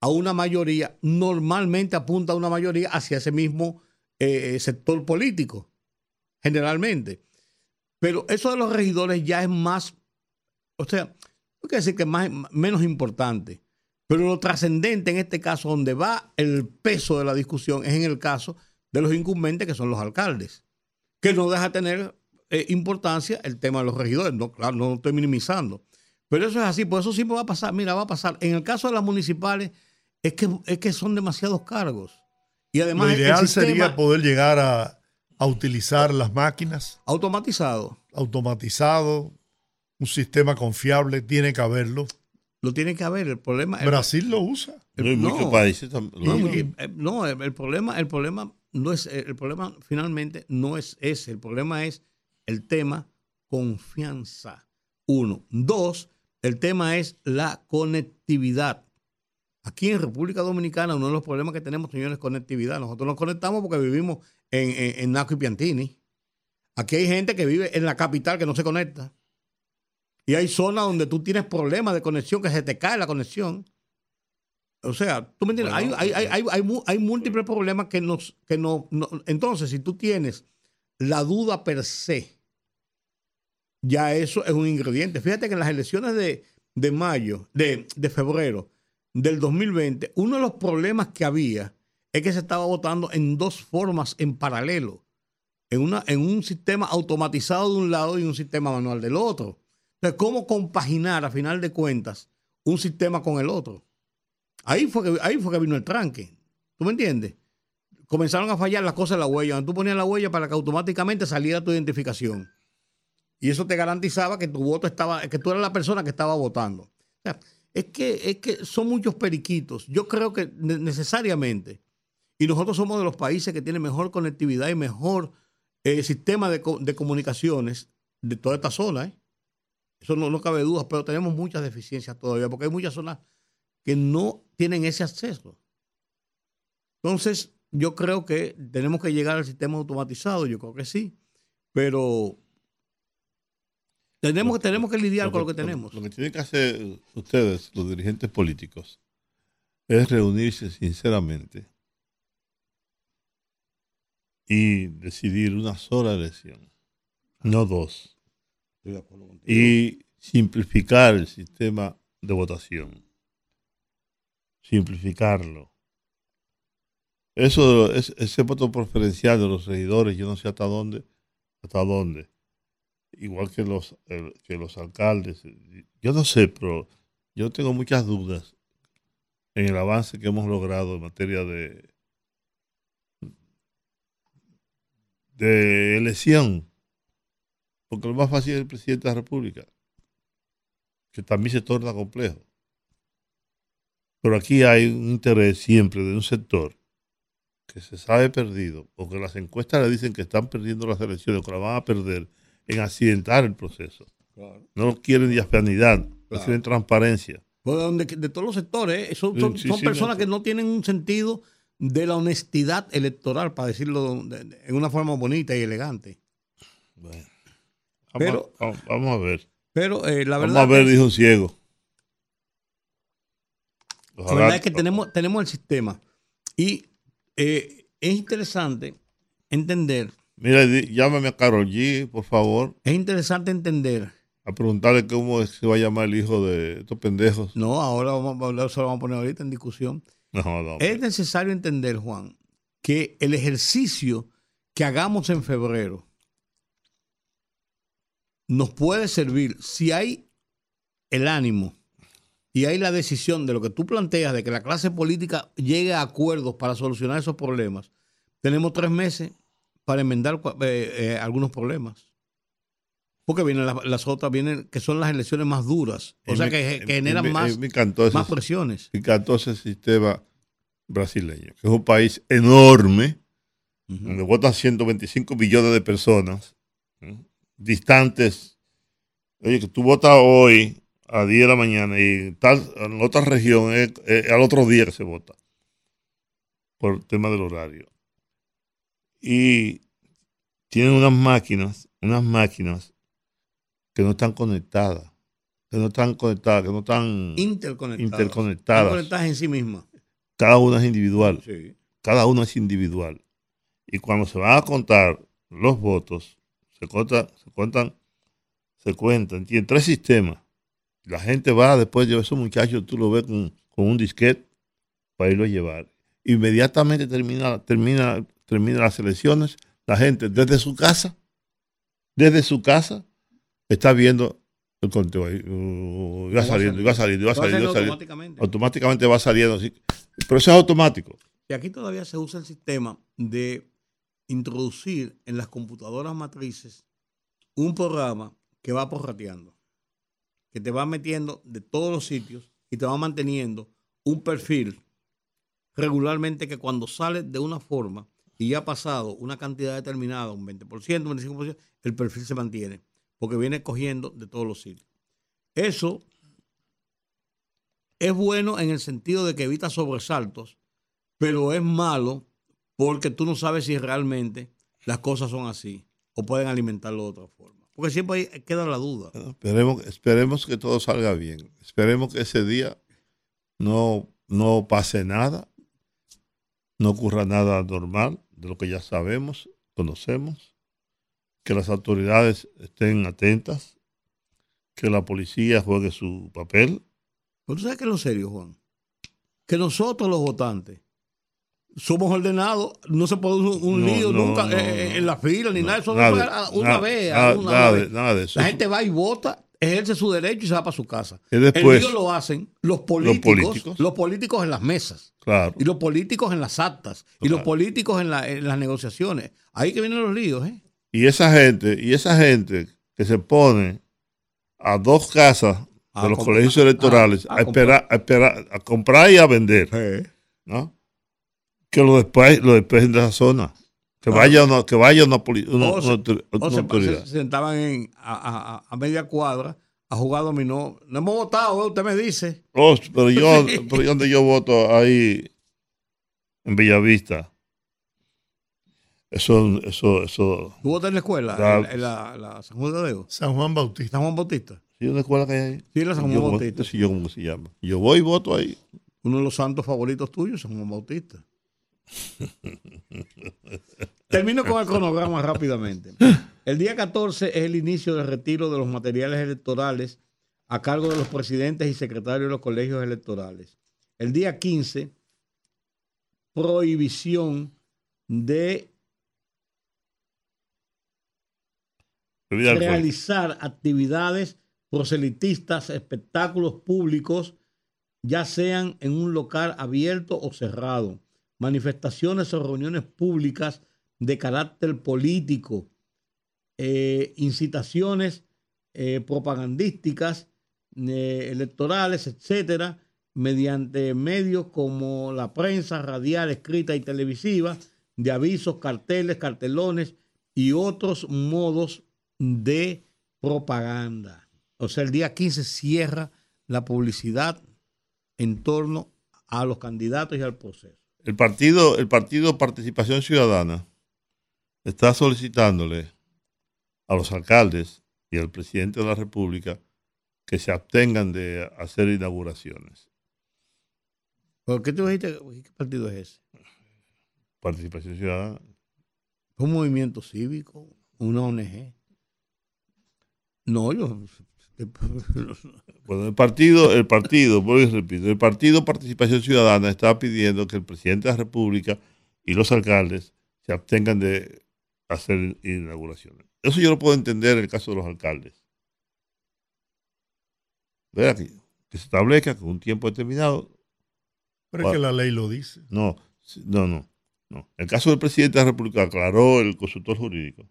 a una mayoría, normalmente apunta a una mayoría hacia ese mismo eh, sector político, generalmente. Pero eso de los regidores ya es más, o sea, no quiero decir que más, menos importante, pero lo trascendente en este caso, donde va el peso de la discusión, es en el caso de los incumbentes, que son los alcaldes, que no deja tener eh, importancia el tema de los regidores. No, claro, no lo estoy minimizando. Pero eso es así, por eso siempre va a pasar. Mira, va a pasar. En el caso de las municipales, es que, es que son demasiados cargos. Y además, Lo ideal sistema sería poder llegar a, a utilizar las máquinas automatizado. automatizado, un sistema confiable, tiene que haberlo. Lo tiene que haber. El problema. el- Brasil lo usa. el- No hay muchos países tam- No, eh, no, el, el problema, el problema no es, el problema finalmente no es ese. El problema es el tema confianza. Uno. Dos, el tema es la conectividad. Aquí en República Dominicana, uno de los problemas que tenemos, señores, es conectividad. Nosotros nos conectamos porque vivimos en, en, en Naco y Piantini. Aquí hay gente que vive en la capital que no se conecta. Y hay zonas donde tú tienes problemas de conexión, que se te cae la conexión. O sea, tú me entiendes, Bueno, hay, hay, hay, hay, múltiples problemas que nos, que no, no- Entonces, si tú tienes la duda per se, ya eso es un ingrediente. Fíjate que en las elecciones de, de mayo, de, de febrero del 2020, uno de los problemas que había es que se estaba votando en dos formas en paralelo. En, una, en un sistema automatizado de un lado y un sistema manual del otro. Entonces, ¿cómo compaginar a final de cuentas un sistema con el otro? Ahí fue que, ahí fue que vino el tranque. ¿Tú me entiendes? Comenzaron a fallar las cosas de la huella. Tú ponías la huella para que automáticamente saliera tu identificación. Y eso te garantizaba que tu voto estaba, que tú eras la persona que estaba votando. Es que, es que son muchos periquitos. Yo creo que ne- necesariamente, y nosotros somos de los países que tienen mejor conectividad y mejor eh, sistema de, de comunicaciones de toda esta zona. ¿eh? Eso no, no cabe duda, pero tenemos muchas deficiencias todavía, porque hay muchas zonas que no tienen ese acceso. Entonces, yo creo que tenemos que llegar al sistema automatizado, yo creo que sí, pero tenemos, que tenemos que lidiar con lo que tenemos. Lo que tienen que hacer ustedes, los dirigentes políticos, es reunirse sinceramente y decidir una sola elección, no dos, Estoy de acuerdo contigo. y simplificar el sistema de votación. Simplificarlo. Eso, es- ese voto preferencial de los regidores, yo no sé hasta dónde, hasta dónde. Igual que los, el- que los alcaldes. Yo no sé, pero yo tengo muchas dudas en el avance que hemos logrado en materia de, de elección. Porque lo más fácil es el presidente de la República, que también se torna complejo. Pero aquí hay un interés siempre de un sector que se sabe perdido, porque las encuestas le dicen que están perdiendo las elecciones, que las van a perder, en accidentar el proceso. No quieren diafanidad, no quieren transparencia. Pues de todos los sectores, ¿eh? son, Sí, son- sí, son sí, personas que no tienen un sentido de la honestidad electoral, para decirlo de- de- en una forma bonita y elegante. Bueno. Vamos, Pero- a, vamos- vamos a ver. Pero eh, la Vamos verdad, a ver, dijo un ciego. la verdad es que tenemos, tenemos el sistema. Y eh, es interesante entender, Mira, llámame a Carol G, por favor, es interesante entender. a preguntarle cómo se va a llamar el hijo de estos pendejos. No, ahora vamos a hablar, eso lo vamos a poner ahorita en discusión. No, no. Es necesario entender, Juan, que el ejercicio que hagamos en febrero nos puede servir si hay el ánimo y hay la decisión de lo que tú planteas de que la clase política llegue a acuerdos para solucionar esos problemas. Tenemos tres meses para enmendar eh, eh, algunos problemas. Porque vienen las, las otras, vienen que son las elecciones más duras, o sea que, que y generan más, ese- presiones. me encantó ese sistema brasileño, que es un país enorme, donde votan 125 millones de personas, distantes. Oye, que tú votas hoy a 10 de la mañana y tal, en otra región al otro día que se vota, por el tema del horario. Y tienen unas máquinas, unas máquinas que no están conectadas, que no están conectadas, que no están interconectadas. interconectadas. Están conectadas en sí mismas. Cada una es individual Sí. cada uno es individual. Y cuando se van a contar los votos, se cuentan, se cuentan, se cuentan. Tienen tres sistemas. La gente va después de esos muchachos, tú lo ves con, con un disquete para irlo a llevar. Inmediatamente termina, termina, termina las elecciones, la gente desde su casa, desde su casa, está viendo el conteo ahí. Uh, va saliendo, va saliendo, va saliendo, va saliendo. automáticamente. Automáticamente va saliendo. así. Pero eso es automático. Y aquí todavía se usa el sistema de introducir en las computadoras matrices un programa que va porrateando, que te va metiendo de todos los sitios y te va manteniendo un perfil regularmente que cuando sale de una forma y ya ha pasado una cantidad determinada, un 20%, un 25%, el perfil se mantiene, porque viene cogiendo de todos los sitios. Eso es bueno en el sentido de que evita sobresaltos, pero es malo porque tú no sabes si realmente las cosas son así o pueden alimentarlo de otra forma. Porque siempre queda la duda. Esperemos, esperemos que todo salga bien. Esperemos que ese día no, no pase nada, no ocurra nada normal de lo que ya sabemos, conocemos, que las autoridades estén atentas, que la policía juegue su papel. Pero tú sabes que es lo serio, Juan. Que nosotros los votantes somos ordenados, no se puede un, No, lío no, nunca no, eh, en la fila ni nada. Eso nada una nada- vez. una nada vez. nada de eso. La gente va y vota, ejerce su derecho y se va para su casa. Y después- el lío lo hacen los políticos, los políticos. políticos, en las mesas. Claro. Y los políticos en las actas. Y los políticos en, la- en las negociaciones. Ahí que vienen los líos, ¿eh? Y esa gente, y esa gente que se pone a dos casas A de los colegios a- electorales a a, esperar, a esperar, a comprar y a vender, ¿no? Que lo después lo despejen de esa zona. Que vaya una, que vaya una, poli- una- O se- una autor- O una se, autoridad. se sentaban en, a, a- a- a media cuadra a jugar dominó. No hemos votado, ¿eh? usted me dice. Oh, pero yo, pero yo donde yo voto ahí en Bellavista. Eso, eso, eso. ¿Tú votas en la escuela? Claro. En, la, en la- la San Juan de Diego. San Juan Bautista. San Juan Bautista. ¿Sí una escuela que hay ahí? Sí, la San Juan Yo Bautista. sí, yo cómo se llama. Yo voy y voto ahí. Uno de los santos favoritos tuyos, San Juan Bautista. Termino con el cronograma rápidamente. El día 14 es el inicio del retiro de los materiales electorales a cargo de los presidentes y secretarios de los colegios electorales. El día 15, prohibición de realizar actividades proselitistas, espectáculos públicos, ya sean en un local abierto o cerrado, manifestaciones o reuniones públicas de carácter político, eh, incitaciones eh, propagandísticas, eh, electorales, etcétera, mediante medios como la prensa radial, escrita y televisiva, de avisos, carteles, cartelones y otros modos de propaganda. O sea, el día 15 cierra la publicidad en torno a los candidatos y al proceso. El partido, el partido Participación Ciudadana está solicitándole a los alcaldes y al presidente de la República que se abstengan de hacer inauguraciones. ¿Por qué tú dijiste qué partido es ese? Participación Ciudadana. Un movimiento cívico, una ONG. No, yo. Bueno, el partido, el partido, vuelvo y repito, el partido Participación Ciudadana está pidiendo que el presidente de la República y los alcaldes se abstengan de hacer inauguraciones. Eso yo lo puedo entender en el caso de los alcaldes. Ve aquí, que se establezca con un tiempo determinado. Pero es que la ley lo dice. No, no, no, no. El caso del presidente de la República, aclaró el consultor jurídico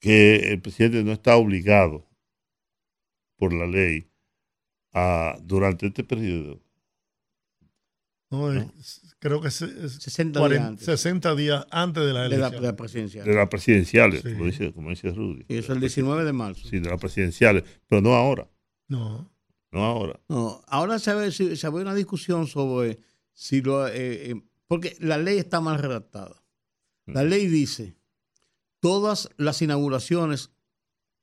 que el presidente no está obligado por la ley a, durante este periodo, No, es- creo que es, es 60 40 días antes 60 días antes de la de la, elección. de la presidencial. de las presidenciales, Sí. como, dice, como dice Rudy. Y eso el 19 de marzo. Sí, de las presidenciales, pero no ahora, No. no ahora. No, ahora se ve, se, se ve una discusión sobre si lo. eh, eh, porque la ley está mal redactada. La ley dice: todas las inauguraciones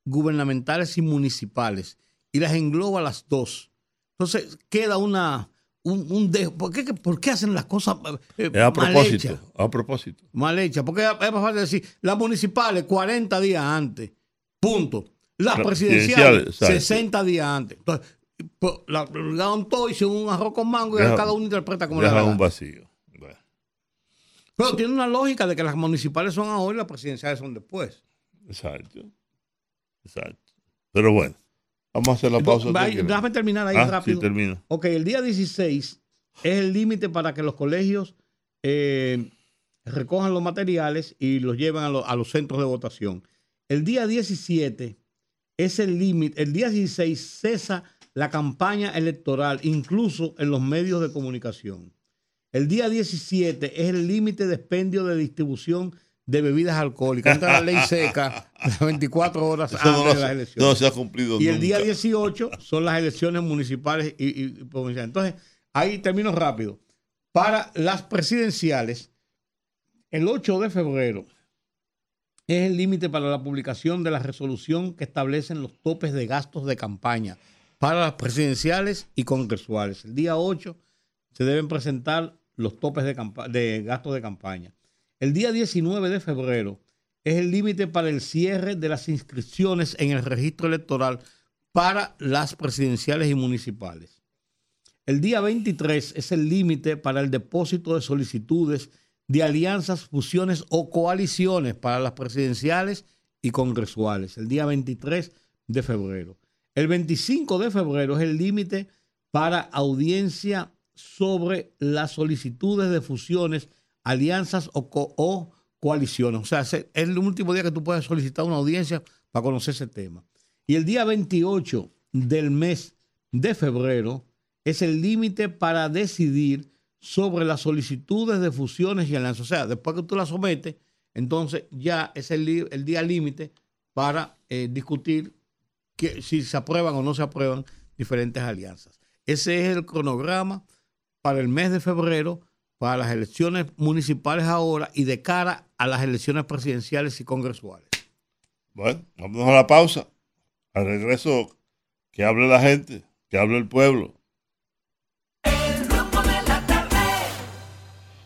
gubernamentales y municipales, y las engloba las dos. Entonces queda una. Un, un de- ¿por, qué, ¿Por qué hacen las cosas eh, a mal propósito, hechas? a propósito. Mal hechas. Porque es más fácil decir: las municipales 40 días antes. Punto. Las presidenciales presidenciales, exacto. 60 días antes. Entonces, pues, la obligaron todo, hicieron un arroz con mango y Deja- cada uno interpreta como le da Deja la un vacío. Bueno, Pero tiene una lógica de que las municipales son ahora y las presidenciales son después. exacto. Exacto. Pero bueno, vamos a hacer la pausa. Entonces, déjame terminar ahí Ah, rápido. Sí, termino. Ok, el día 16 es el límite para que los colegios eh, recojan los materiales y los lleven a, lo- a los centros de votación. El día 17 es el límite. El día 16 cesa la campaña electoral, incluso en los medios de comunicación. El día 17 es el límite de expendio de distribución de bebidas alcohólicas. Entra la ley seca las 24 horas Eso no, antes de las elecciones. no se ha cumplido Y el día nunca. 18 son las elecciones municipales y, provinciales. Entonces, ahí termino rápido. Para las presidenciales, el 8 de febrero es el límite para la publicación de la resolución que establecen los topes de gastos de campaña para las presidenciales y congresuales. El día 8 se deben presentar los topes de gastos de campaña. El día 19 de febrero es el límite para el cierre de las inscripciones en el registro electoral para las presidenciales y municipales. El día 23 es el límite para el depósito de solicitudes de alianzas, fusiones o coaliciones para las presidenciales y congresuales. El día 23 de febrero. El 25 de febrero es el límite para audiencia sobre las solicitudes de fusiones, alianzas o, co- o coaliciones. O sea, es el último día que tú puedes solicitar una audiencia para conocer ese tema. Y el día 28 del mes de febrero es el límite para decidir sobre las solicitudes de fusiones y alianzas. O sea, después que tú las sometes, entonces ya es el día límite para eh, discutir que, si se aprueban o no se aprueban diferentes alianzas. Ese es el cronograma para el mes de febrero, para las elecciones municipales ahora y de cara a las elecciones presidenciales y congresuales. Bueno, vamos a la pausa. Al regreso, que hable la gente, que hable el pueblo.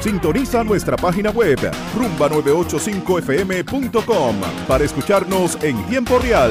Sintoniza nuestra página web rumba985fm.com para escucharnos en tiempo real.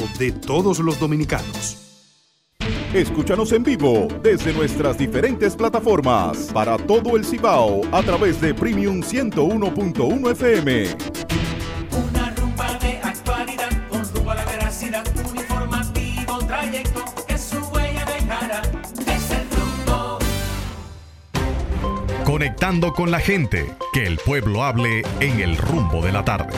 de todos los dominicanos. Escúchanos en vivo desde nuestras diferentes plataformas para todo el Cibao a través de Premium 101.1 FM. Una rumba de actualidad con rumbo a la veracidad, un informativo trayecto que su huella dejará. Es el rumbo. Conectando con la gente, que el pueblo hable en el rumbo de la tarde.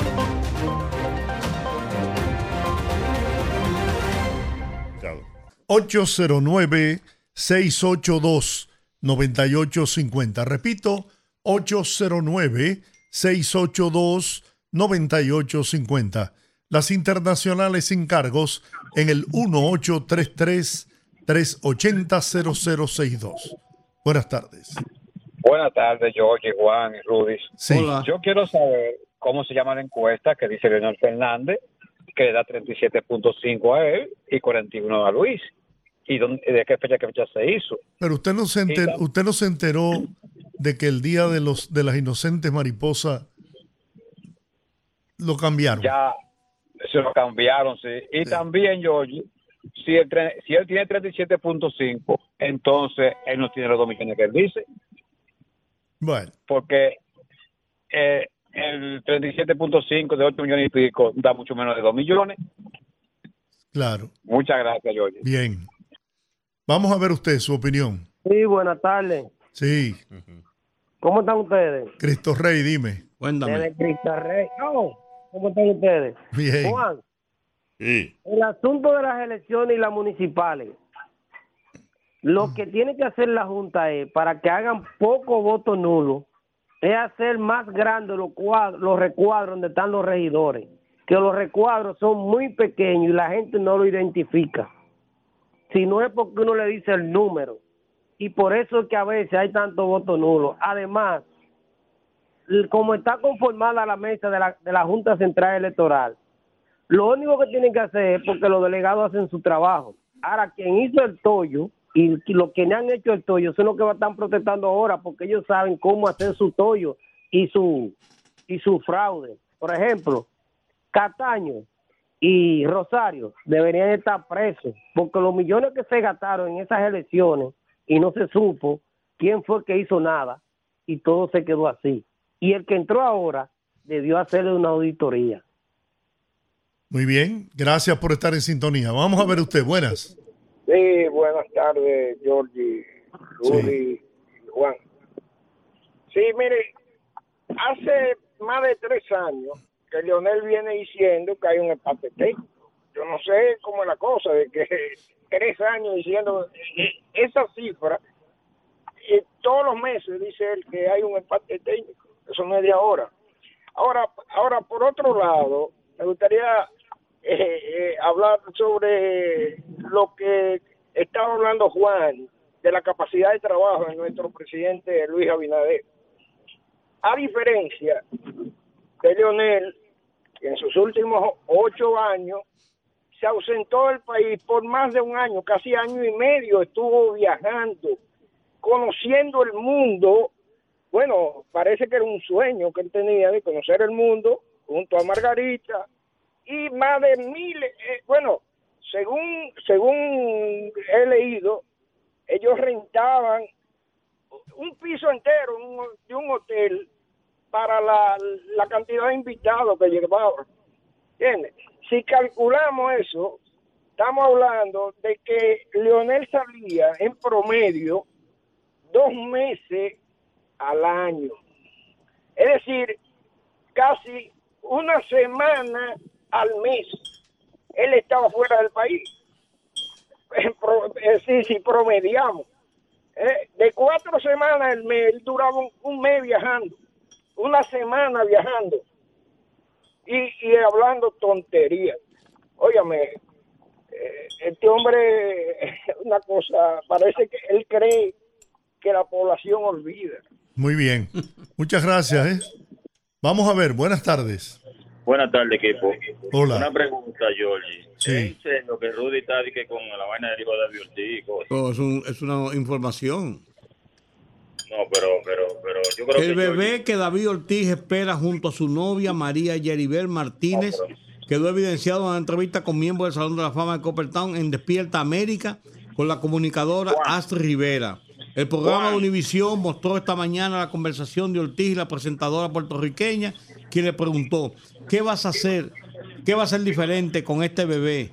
809-682-9850. Repito, 809-682-9850. Las internacionales sin cargos en el 1833-380-0062. Buenas tardes. Buenas tardes, George, Juan y Rudy. Sí. Hola. Yo quiero saber cómo se llama la encuesta que dice Leonel Fernández, que le da 37.5 a él y 41 a Luis. ¿Y dónde- de qué fecha, qué fecha se hizo? Pero usted no se enteró, usted no se enteró de que el día de los de las inocentes mariposas lo cambiaron. Ya se lo cambiaron, sí. Y también, George, si, el, si él tiene 37.5, entonces él no tiene los 2 millones que él dice, Bueno, porque eh, el 37.5 de 8 millones y pico da mucho menos de 2 millones. claro. Muchas gracias, George. Bien. Vamos a ver usted su opinión. Sí, buenas tardes. Sí. ¿Cómo están ustedes? Cristo Rey, dime. Cuéntame. Desde Cristo Rey. No, ¿Cómo están ustedes? Bien. Juan, Sí. el asunto de las elecciones y las municipales. Lo que tiene que hacer la Junta es, para que hagan poco voto nulo, es hacer más grandes los, cuadros, los recuadros donde están los regidores. Que los recuadros son muy pequeños y la gente no lo identifica. Si no es porque uno le dice el número. Y por eso es que a veces hay tanto voto nulo. Además, como está conformada la mesa de la, de la Junta Central Electoral, lo único que tienen que hacer es porque los delegados hacen su trabajo. Ahora, quien hizo el tollo y los que han hecho el tollo son los que están protestando ahora porque ellos saben cómo hacer su tollo y su, y su fraude. Por ejemplo, Cataño y Rosario deberían estar presos porque los millones que se gastaron en esas elecciones y no se supo quién fue el que hizo nada y todo se quedó así. Y el que entró ahora debió hacerle una auditoría. Muy bien. Gracias por estar en sintonía. Vamos a ver usted. Buenas. Sí, buenas tardes, Georgie, Rudy y Juan. Sí, mire, hace más de tres años que Leonel viene diciendo que hay un empate técnico. Yo no sé cómo es la cosa, de que tres años diciendo eh, esa cifra, y todos los meses dice él que hay un empate técnico. Eso es de ahora. Ahora, ahora por otro lado, me gustaría eh, eh, hablar sobre lo que estaba hablando Juan de la capacidad de trabajo de nuestro presidente Luis Abinader. A diferencia de Leonel, en sus últimos ocho años se ausentó del país por más de un año, casi año y medio estuvo viajando, conociendo el mundo. Bueno, parece que era un sueño que él tenía de conocer el mundo junto a Margarita y más de mil, eh, bueno, según según he leído, ellos rentaban un piso entero de un hotel para la, cantidad de invitados que llevaba. ¿Entiendes? Si calculamos eso, estamos hablando de que Leonel salía en promedio dos meses al año. Es decir, casi una semana al mes. Él estaba fuera del país. Sí, sí, promediamos. Eh, de cuatro semanas al mes, él duraba un mes viajando, una semana viajando y, y hablando tonterías. Óyame, eh, este hombre, una cosa, parece que él cree que la población olvida. Muy bien. Muchas gracias. ¿eh? Vamos a ver, buenas tardes. Buenas tardes, equipo. Hola. Una pregunta, Georgie. Sí. ¿Es en serio que Rudy está que con la vaina del hijo de David Ortiz? No, es, un- es una información. No, pero, pero, pero yo creo El que bebé que David Ortiz espera junto a su novia María Yeribel Martínez quedó evidenciado en una entrevista con miembros del Salón de la Fama de Coppertown en Despierta América con la comunicadora Astrid Rivera. El programa de Univisión mostró esta mañana la conversación de Ortiz y la presentadora puertorriqueña, quien le preguntó, ¿qué vas a hacer? ¿Qué va a ser diferente con este bebé?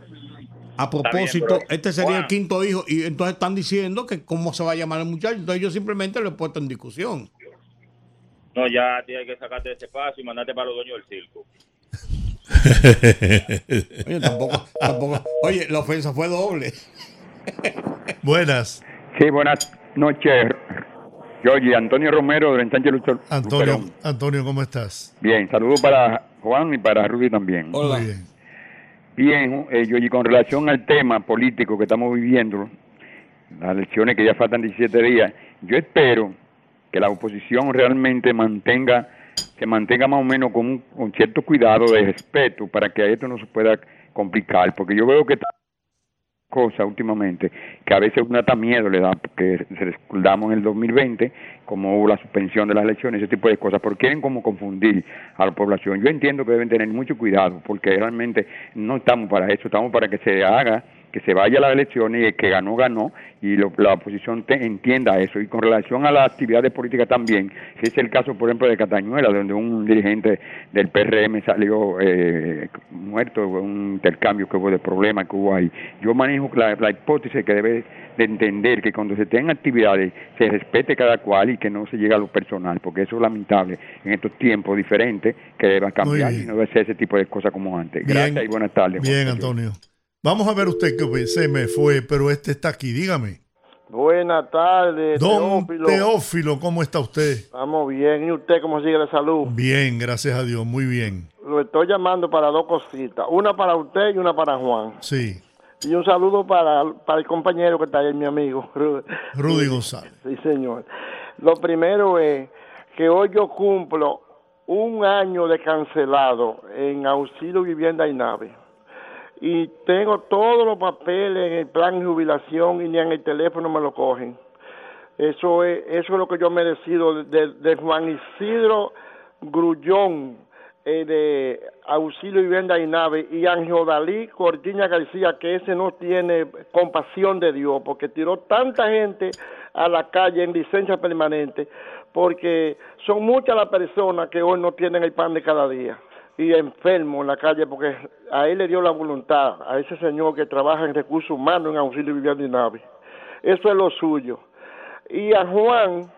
A propósito, este sería el quinto hijo y entonces están diciendo que cómo se va a llamar el muchacho. Entonces yo simplemente lo he puesto en discusión. no, ya tienes que sacarte de ese paso y mandarte para los dueños del circo. Oye, tampoco, tampoco. Oye, la ofensa fue doble. Buenas. Sí, buenas noches, Georgie. Antonio Romero del ensanche Luchón. Antonio, Antonio, ¿cómo estás? Bien, saludos para Juan y para Rudy también. Muy bien. Bien, eh, Georgie, con relación al tema político que estamos viviendo, las elecciones que ya faltan 17 días, yo espero que la oposición realmente mantenga, se mantenga más o menos con, un, con cierto cuidado de respeto para que esto no se pueda complicar, porque yo veo que está cosa últimamente que a veces uno hasta miedo le da porque se recordamos en el 2020 como hubo la suspensión de las elecciones ese tipo de cosas porque quieren como confundir a la población. Yo entiendo que deben tener mucho cuidado porque realmente no estamos para eso estamos para que se haga que se vaya a las elecciones y el que ganó ganó y lo- la oposición te- entienda eso. Y con relación a las actividades políticas también que es el caso por ejemplo de Catañuela donde un dirigente del PRM salió eh, muerto un intercambio que hubo de problemas que hubo ahí. Yo manejo la, la hipótesis que debe de entender que cuando se tengan actividades se respete cada cual y que no se llegue a lo personal porque eso es lamentable en estos tiempos diferentes que deba cambiar y no debe ser ese tipo de cosas como antes. Bien. gracias y buenas tardes Bien, Antonio. Vamos a ver usted que se me fue, pero este está aquí. Dígame. Buenas tardes, Don Teófilo. Teófilo, ¿cómo está usted? Estamos bien. ¿Y usted cómo sigue de salud? Bien, gracias a Dios, muy bien. Lo estoy llamando para dos cositas. Una para usted y una para Juan. Sí, Y un saludo para, para el compañero que está ahí, mi amigo. Ru- Rudy González. Sí, señor. Lo primero es que hoy yo cumplo un año de cancelado en auxilio vivienda y nave. Y tengo todos los papeles en el plan de jubilación y ni en el teléfono me lo cogen. Eso es, eso es lo que yo he merecido de, Juan Isidro Grullón, eh, de Auxilio Vivienda y Nave, y Ángel Dalí Cortiña García, que ese no tiene compasión de Dios, porque tiró tanta gente a la calle en licencia permanente, porque son muchas las personas que hoy no tienen el pan de cada día y enfermos en la calle, porque a él le dio la voluntad, a ese señor que trabaja en recursos humanos en Auxilio Vivienda y Nave. Eso es lo suyo. Y a Juan,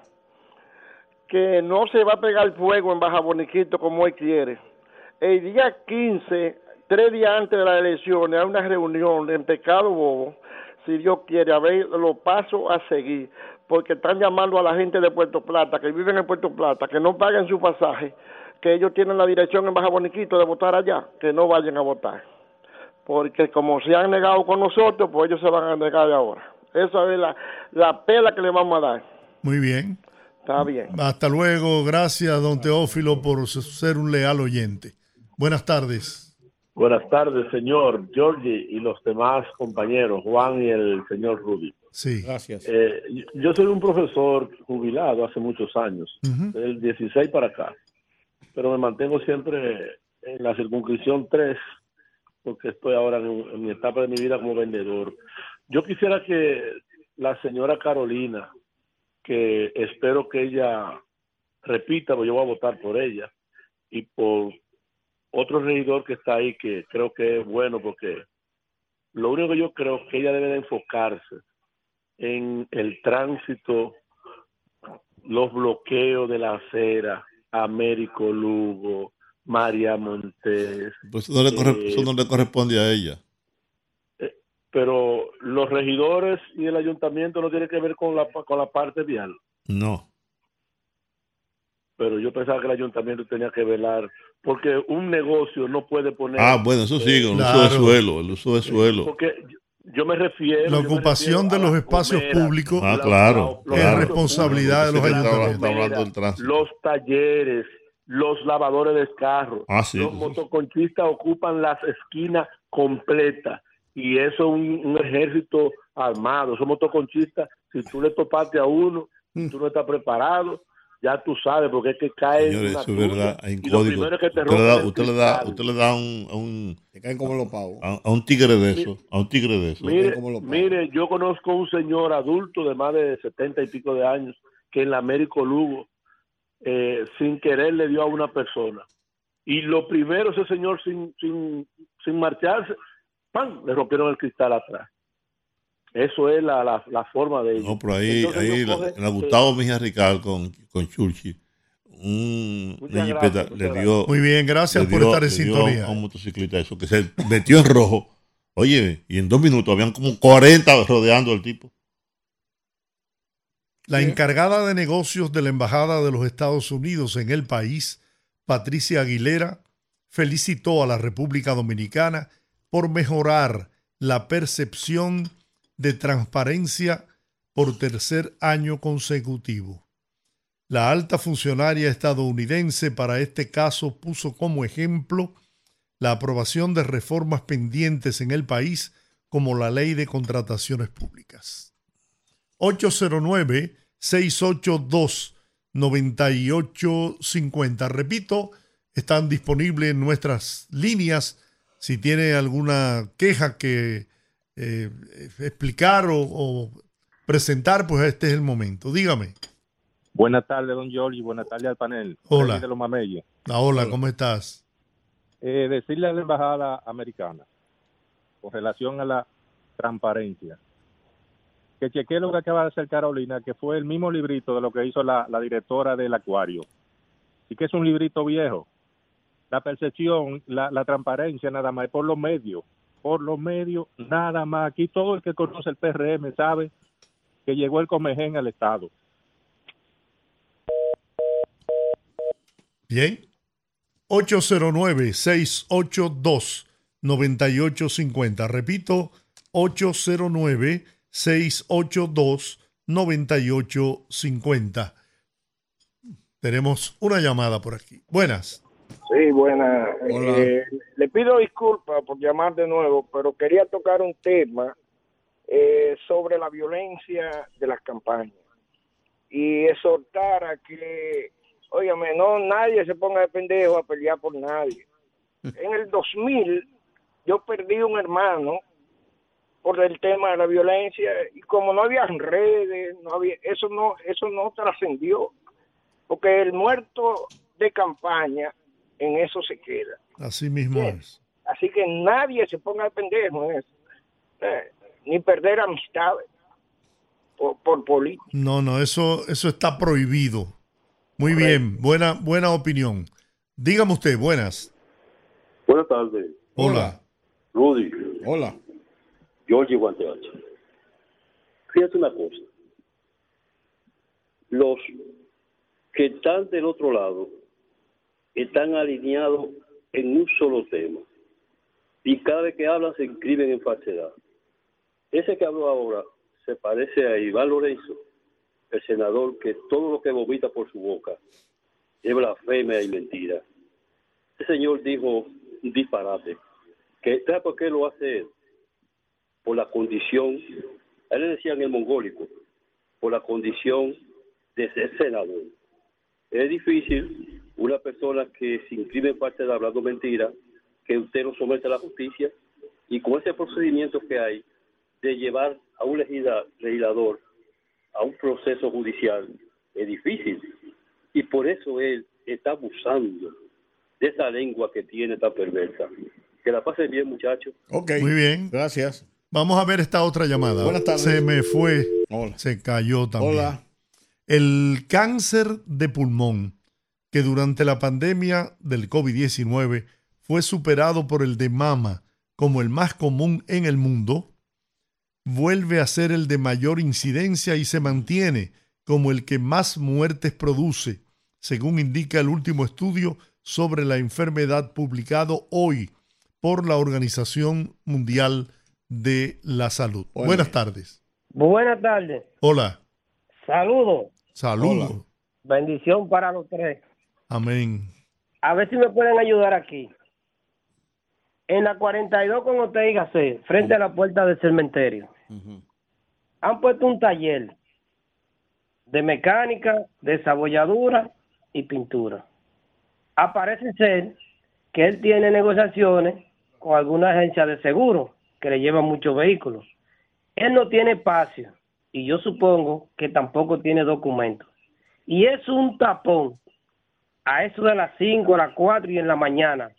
que no se va a pegar fuego en Baja Boniquito como él quiere. El día 15, tres días antes de las elecciones, hay una reunión en Pecado Bobo, si Dios quiere, a ver los pasos a seguir, porque están llamando a la gente de Puerto Plata, que viven en Puerto Plata, que no paguen su pasaje, que ellos tienen la dirección en Baja Boniquito de votar allá, que no vayan a votar. Porque como se han negado con nosotros, pues ellos se van a negar de ahora. Esa es la, la pela que le vamos a dar. Muy bien. Está bien. Hasta luego. Gracias, don Teófilo, por ser un leal oyente. Buenas tardes. Buenas tardes, señor Georgie y los demás compañeros, Juan y el señor Rudy. Sí. Gracias. Eh, yo- soy un profesor jubilado hace muchos años, Ujú. del 16 para acá, pero me mantengo siempre en la circunscripción 3, porque estoy ahora en, mi etapa de mi vida como vendedor. Yo quisiera que la señora Carolina que espero que ella repita, porque yo voy a votar por ella y por otro regidor que está ahí que creo que es bueno porque lo único que yo creo es que ella debe de enfocarse en el tránsito, los bloqueos de la acera, Américo Lugo, María Montes. Pues eso no, le corre- eh, eso no le corresponde a ella. pero los regidores y el ayuntamiento no tienen que ver con la, con la parte vial. No. Pero yo pensaba que el ayuntamiento tenía que velar, porque un negocio no puede poner... Ah, bueno, eso sí, el uso de suelo, el uso de suelo. Porque yo, me refiero... La ocupación de refiero los espacios comeras, públicos Ah, la- claro, los es claro. responsabilidad de los ayuntamientos. los talleres, los lavadores de carros, Ah, sí, los motoconchistas ocupan las esquinas completas y eso es un, un ejército armado. Esos motoconchistas, si tú le topaste a uno, Mm. tú no estás preparado, ya tú sabes, porque es que cae en Señores, una eso es verdad, hay un código. es que te Usted le rompen da, usted le da, cristal. usted le da a un, a un, Te caen como los pavos. a, a un tigre de eso, a un tigre de eso. Mire, mire, yo conozco un señor adulto de más de setenta y pico de años que en la Américo Lugo, eh, sin querer, le dio a una persona. Y lo primero, ese señor, sin, sin, sin marcharse, ¡pam! le rompieron el cristal atrás. Eso es la, la, la forma de ellos. No, pero ahí, Entonces, ahí la, cogen, en la eh, Gustavo Mejía Rical con, con Churchill, un, gracias, le dio. Muy bien, gracias le por dio- estar en sintonía. A un motociclista eso, que se metió en rojo. Oye, y en dos minutos habían como 40 rodeando al tipo. La encargada de negocios de la Embajada de los Estados Unidos en el país, Patricia Aguilera, felicitó a la República Dominicana por mejorar la percepción de transparencia por tercer año consecutivo. La alta funcionaria estadounidense para este caso puso como ejemplo la aprobación de reformas pendientes en el país como la ley de contrataciones públicas. 809-682-9850. Repito, están disponibles en nuestras líneas. Si tiene alguna queja que eh, explicar o, o presentar, pues este es el momento. Dígame. Buenas tardes, don Giorgi. Buenas tardes al panel. Hola. De los Mameyes. Ah, Hola, ¿cómo estás? Eh, decirle a la embajada americana, con relación a la transparencia, que chequee lo que acaba de hacer Carolina, que fue el mismo librito de lo que hizo la, la directora del acuario. Y que es un librito viejo. La percepción, la, la transparencia nada más es por los medios. Por los medios, nada más. Aquí todo el que conoce el PRM sabe que llegó el Comején al Estado. Bien. 809-682-9850. Repito, 809-682-9850. Tenemos una llamada por aquí. Buenas. Sí, buena. Hola. Eh, le pido disculpas por llamar de nuevo, pero quería tocar un tema eh, sobre la violencia de las campañas y exhortar a que, óigame, no nadie se ponga de pendejo a pelear por nadie. En el 2000 yo perdí un hermano por el tema de la violencia y como no había redes, no había, eso no, eso no trascendió, porque el muerto de campaña en eso se queda. Así mismo es. Así que nadie se ponga de pendejo en eso. Eh, ni perder amistades por, por política. No, no, eso, eso está prohibido. Muy bien, buena, buena opinión. Dígame usted, buenas. Buenas tardes. Hola. Rudy. Hola. Georgie Guanteacho. Fíjate una cosa. Los que están del otro lado están alineados en un solo tema. Y cada vez que hablan se inscriben en falsedad. Ese que habló ahora se parece a Iván Lorenzo, el senador que todo lo que vomita por su boca es blasfemia y mentira. Ese señor dijo un disparate. Que, ¿Sabe por qué lo hace él? Por la condición, a él le decían el mongólico, por la condición de ser senador. Es difícil una persona que se inscribe en parte de hablando mentira, que usted lo somete a la justicia, y con ese procedimiento que hay de llevar a un legisla- legislador a un proceso judicial es difícil. Y por eso él está abusando de esa lengua que tiene tan perversa. Que la pasen bien, muchachos. Ok. Muy bien. Gracias. Vamos a ver esta otra llamada. Buenas tardes. Se me fue. Hola. Se cayó también. Hola. El cáncer de pulmón, que durante la pandemia del COVID-19 fue superado por el de mama como el más común en el mundo, vuelve a ser el de mayor incidencia y se mantiene como el que más muertes produce, según indica el último estudio sobre la enfermedad publicado hoy por la Organización Mundial de la Salud. Buenas tardes. Buenas tardes. Hola. Saludos. Saludos. Bendición para los tres. Amén. A ver si me pueden ayudar aquí. En la 42 con Ortega frente a la puerta del cementerio, han puesto un taller de mecánica, desabolladura y pintura. Aparece ser que él tiene negociaciones con alguna agencia de seguro que le lleva muchos vehículos. Él no tiene espacio y yo supongo que tampoco tiene documentos. Y es un tapón a eso de las 5, a las 4 y en la mañana,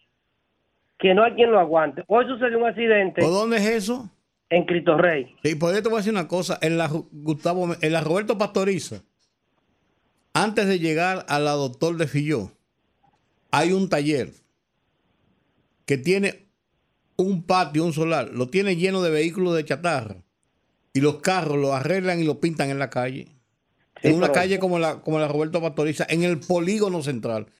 que no hay quien lo aguante. Hoy sucedió un accidente ¿Por dónde es eso? en Cristo Rey. Sí, por eso te voy a decir una cosa. En la Gustavo, en la Roberto Pastoriza, antes de llegar a la doctor de Filló, hay un taller que tiene un patio, un solar, lo tiene lleno de vehículos de chatarra. Y los carros los arreglan y los pintan en la calle. En una calle como la, como la Roberto Pastoriza, en el polígono central.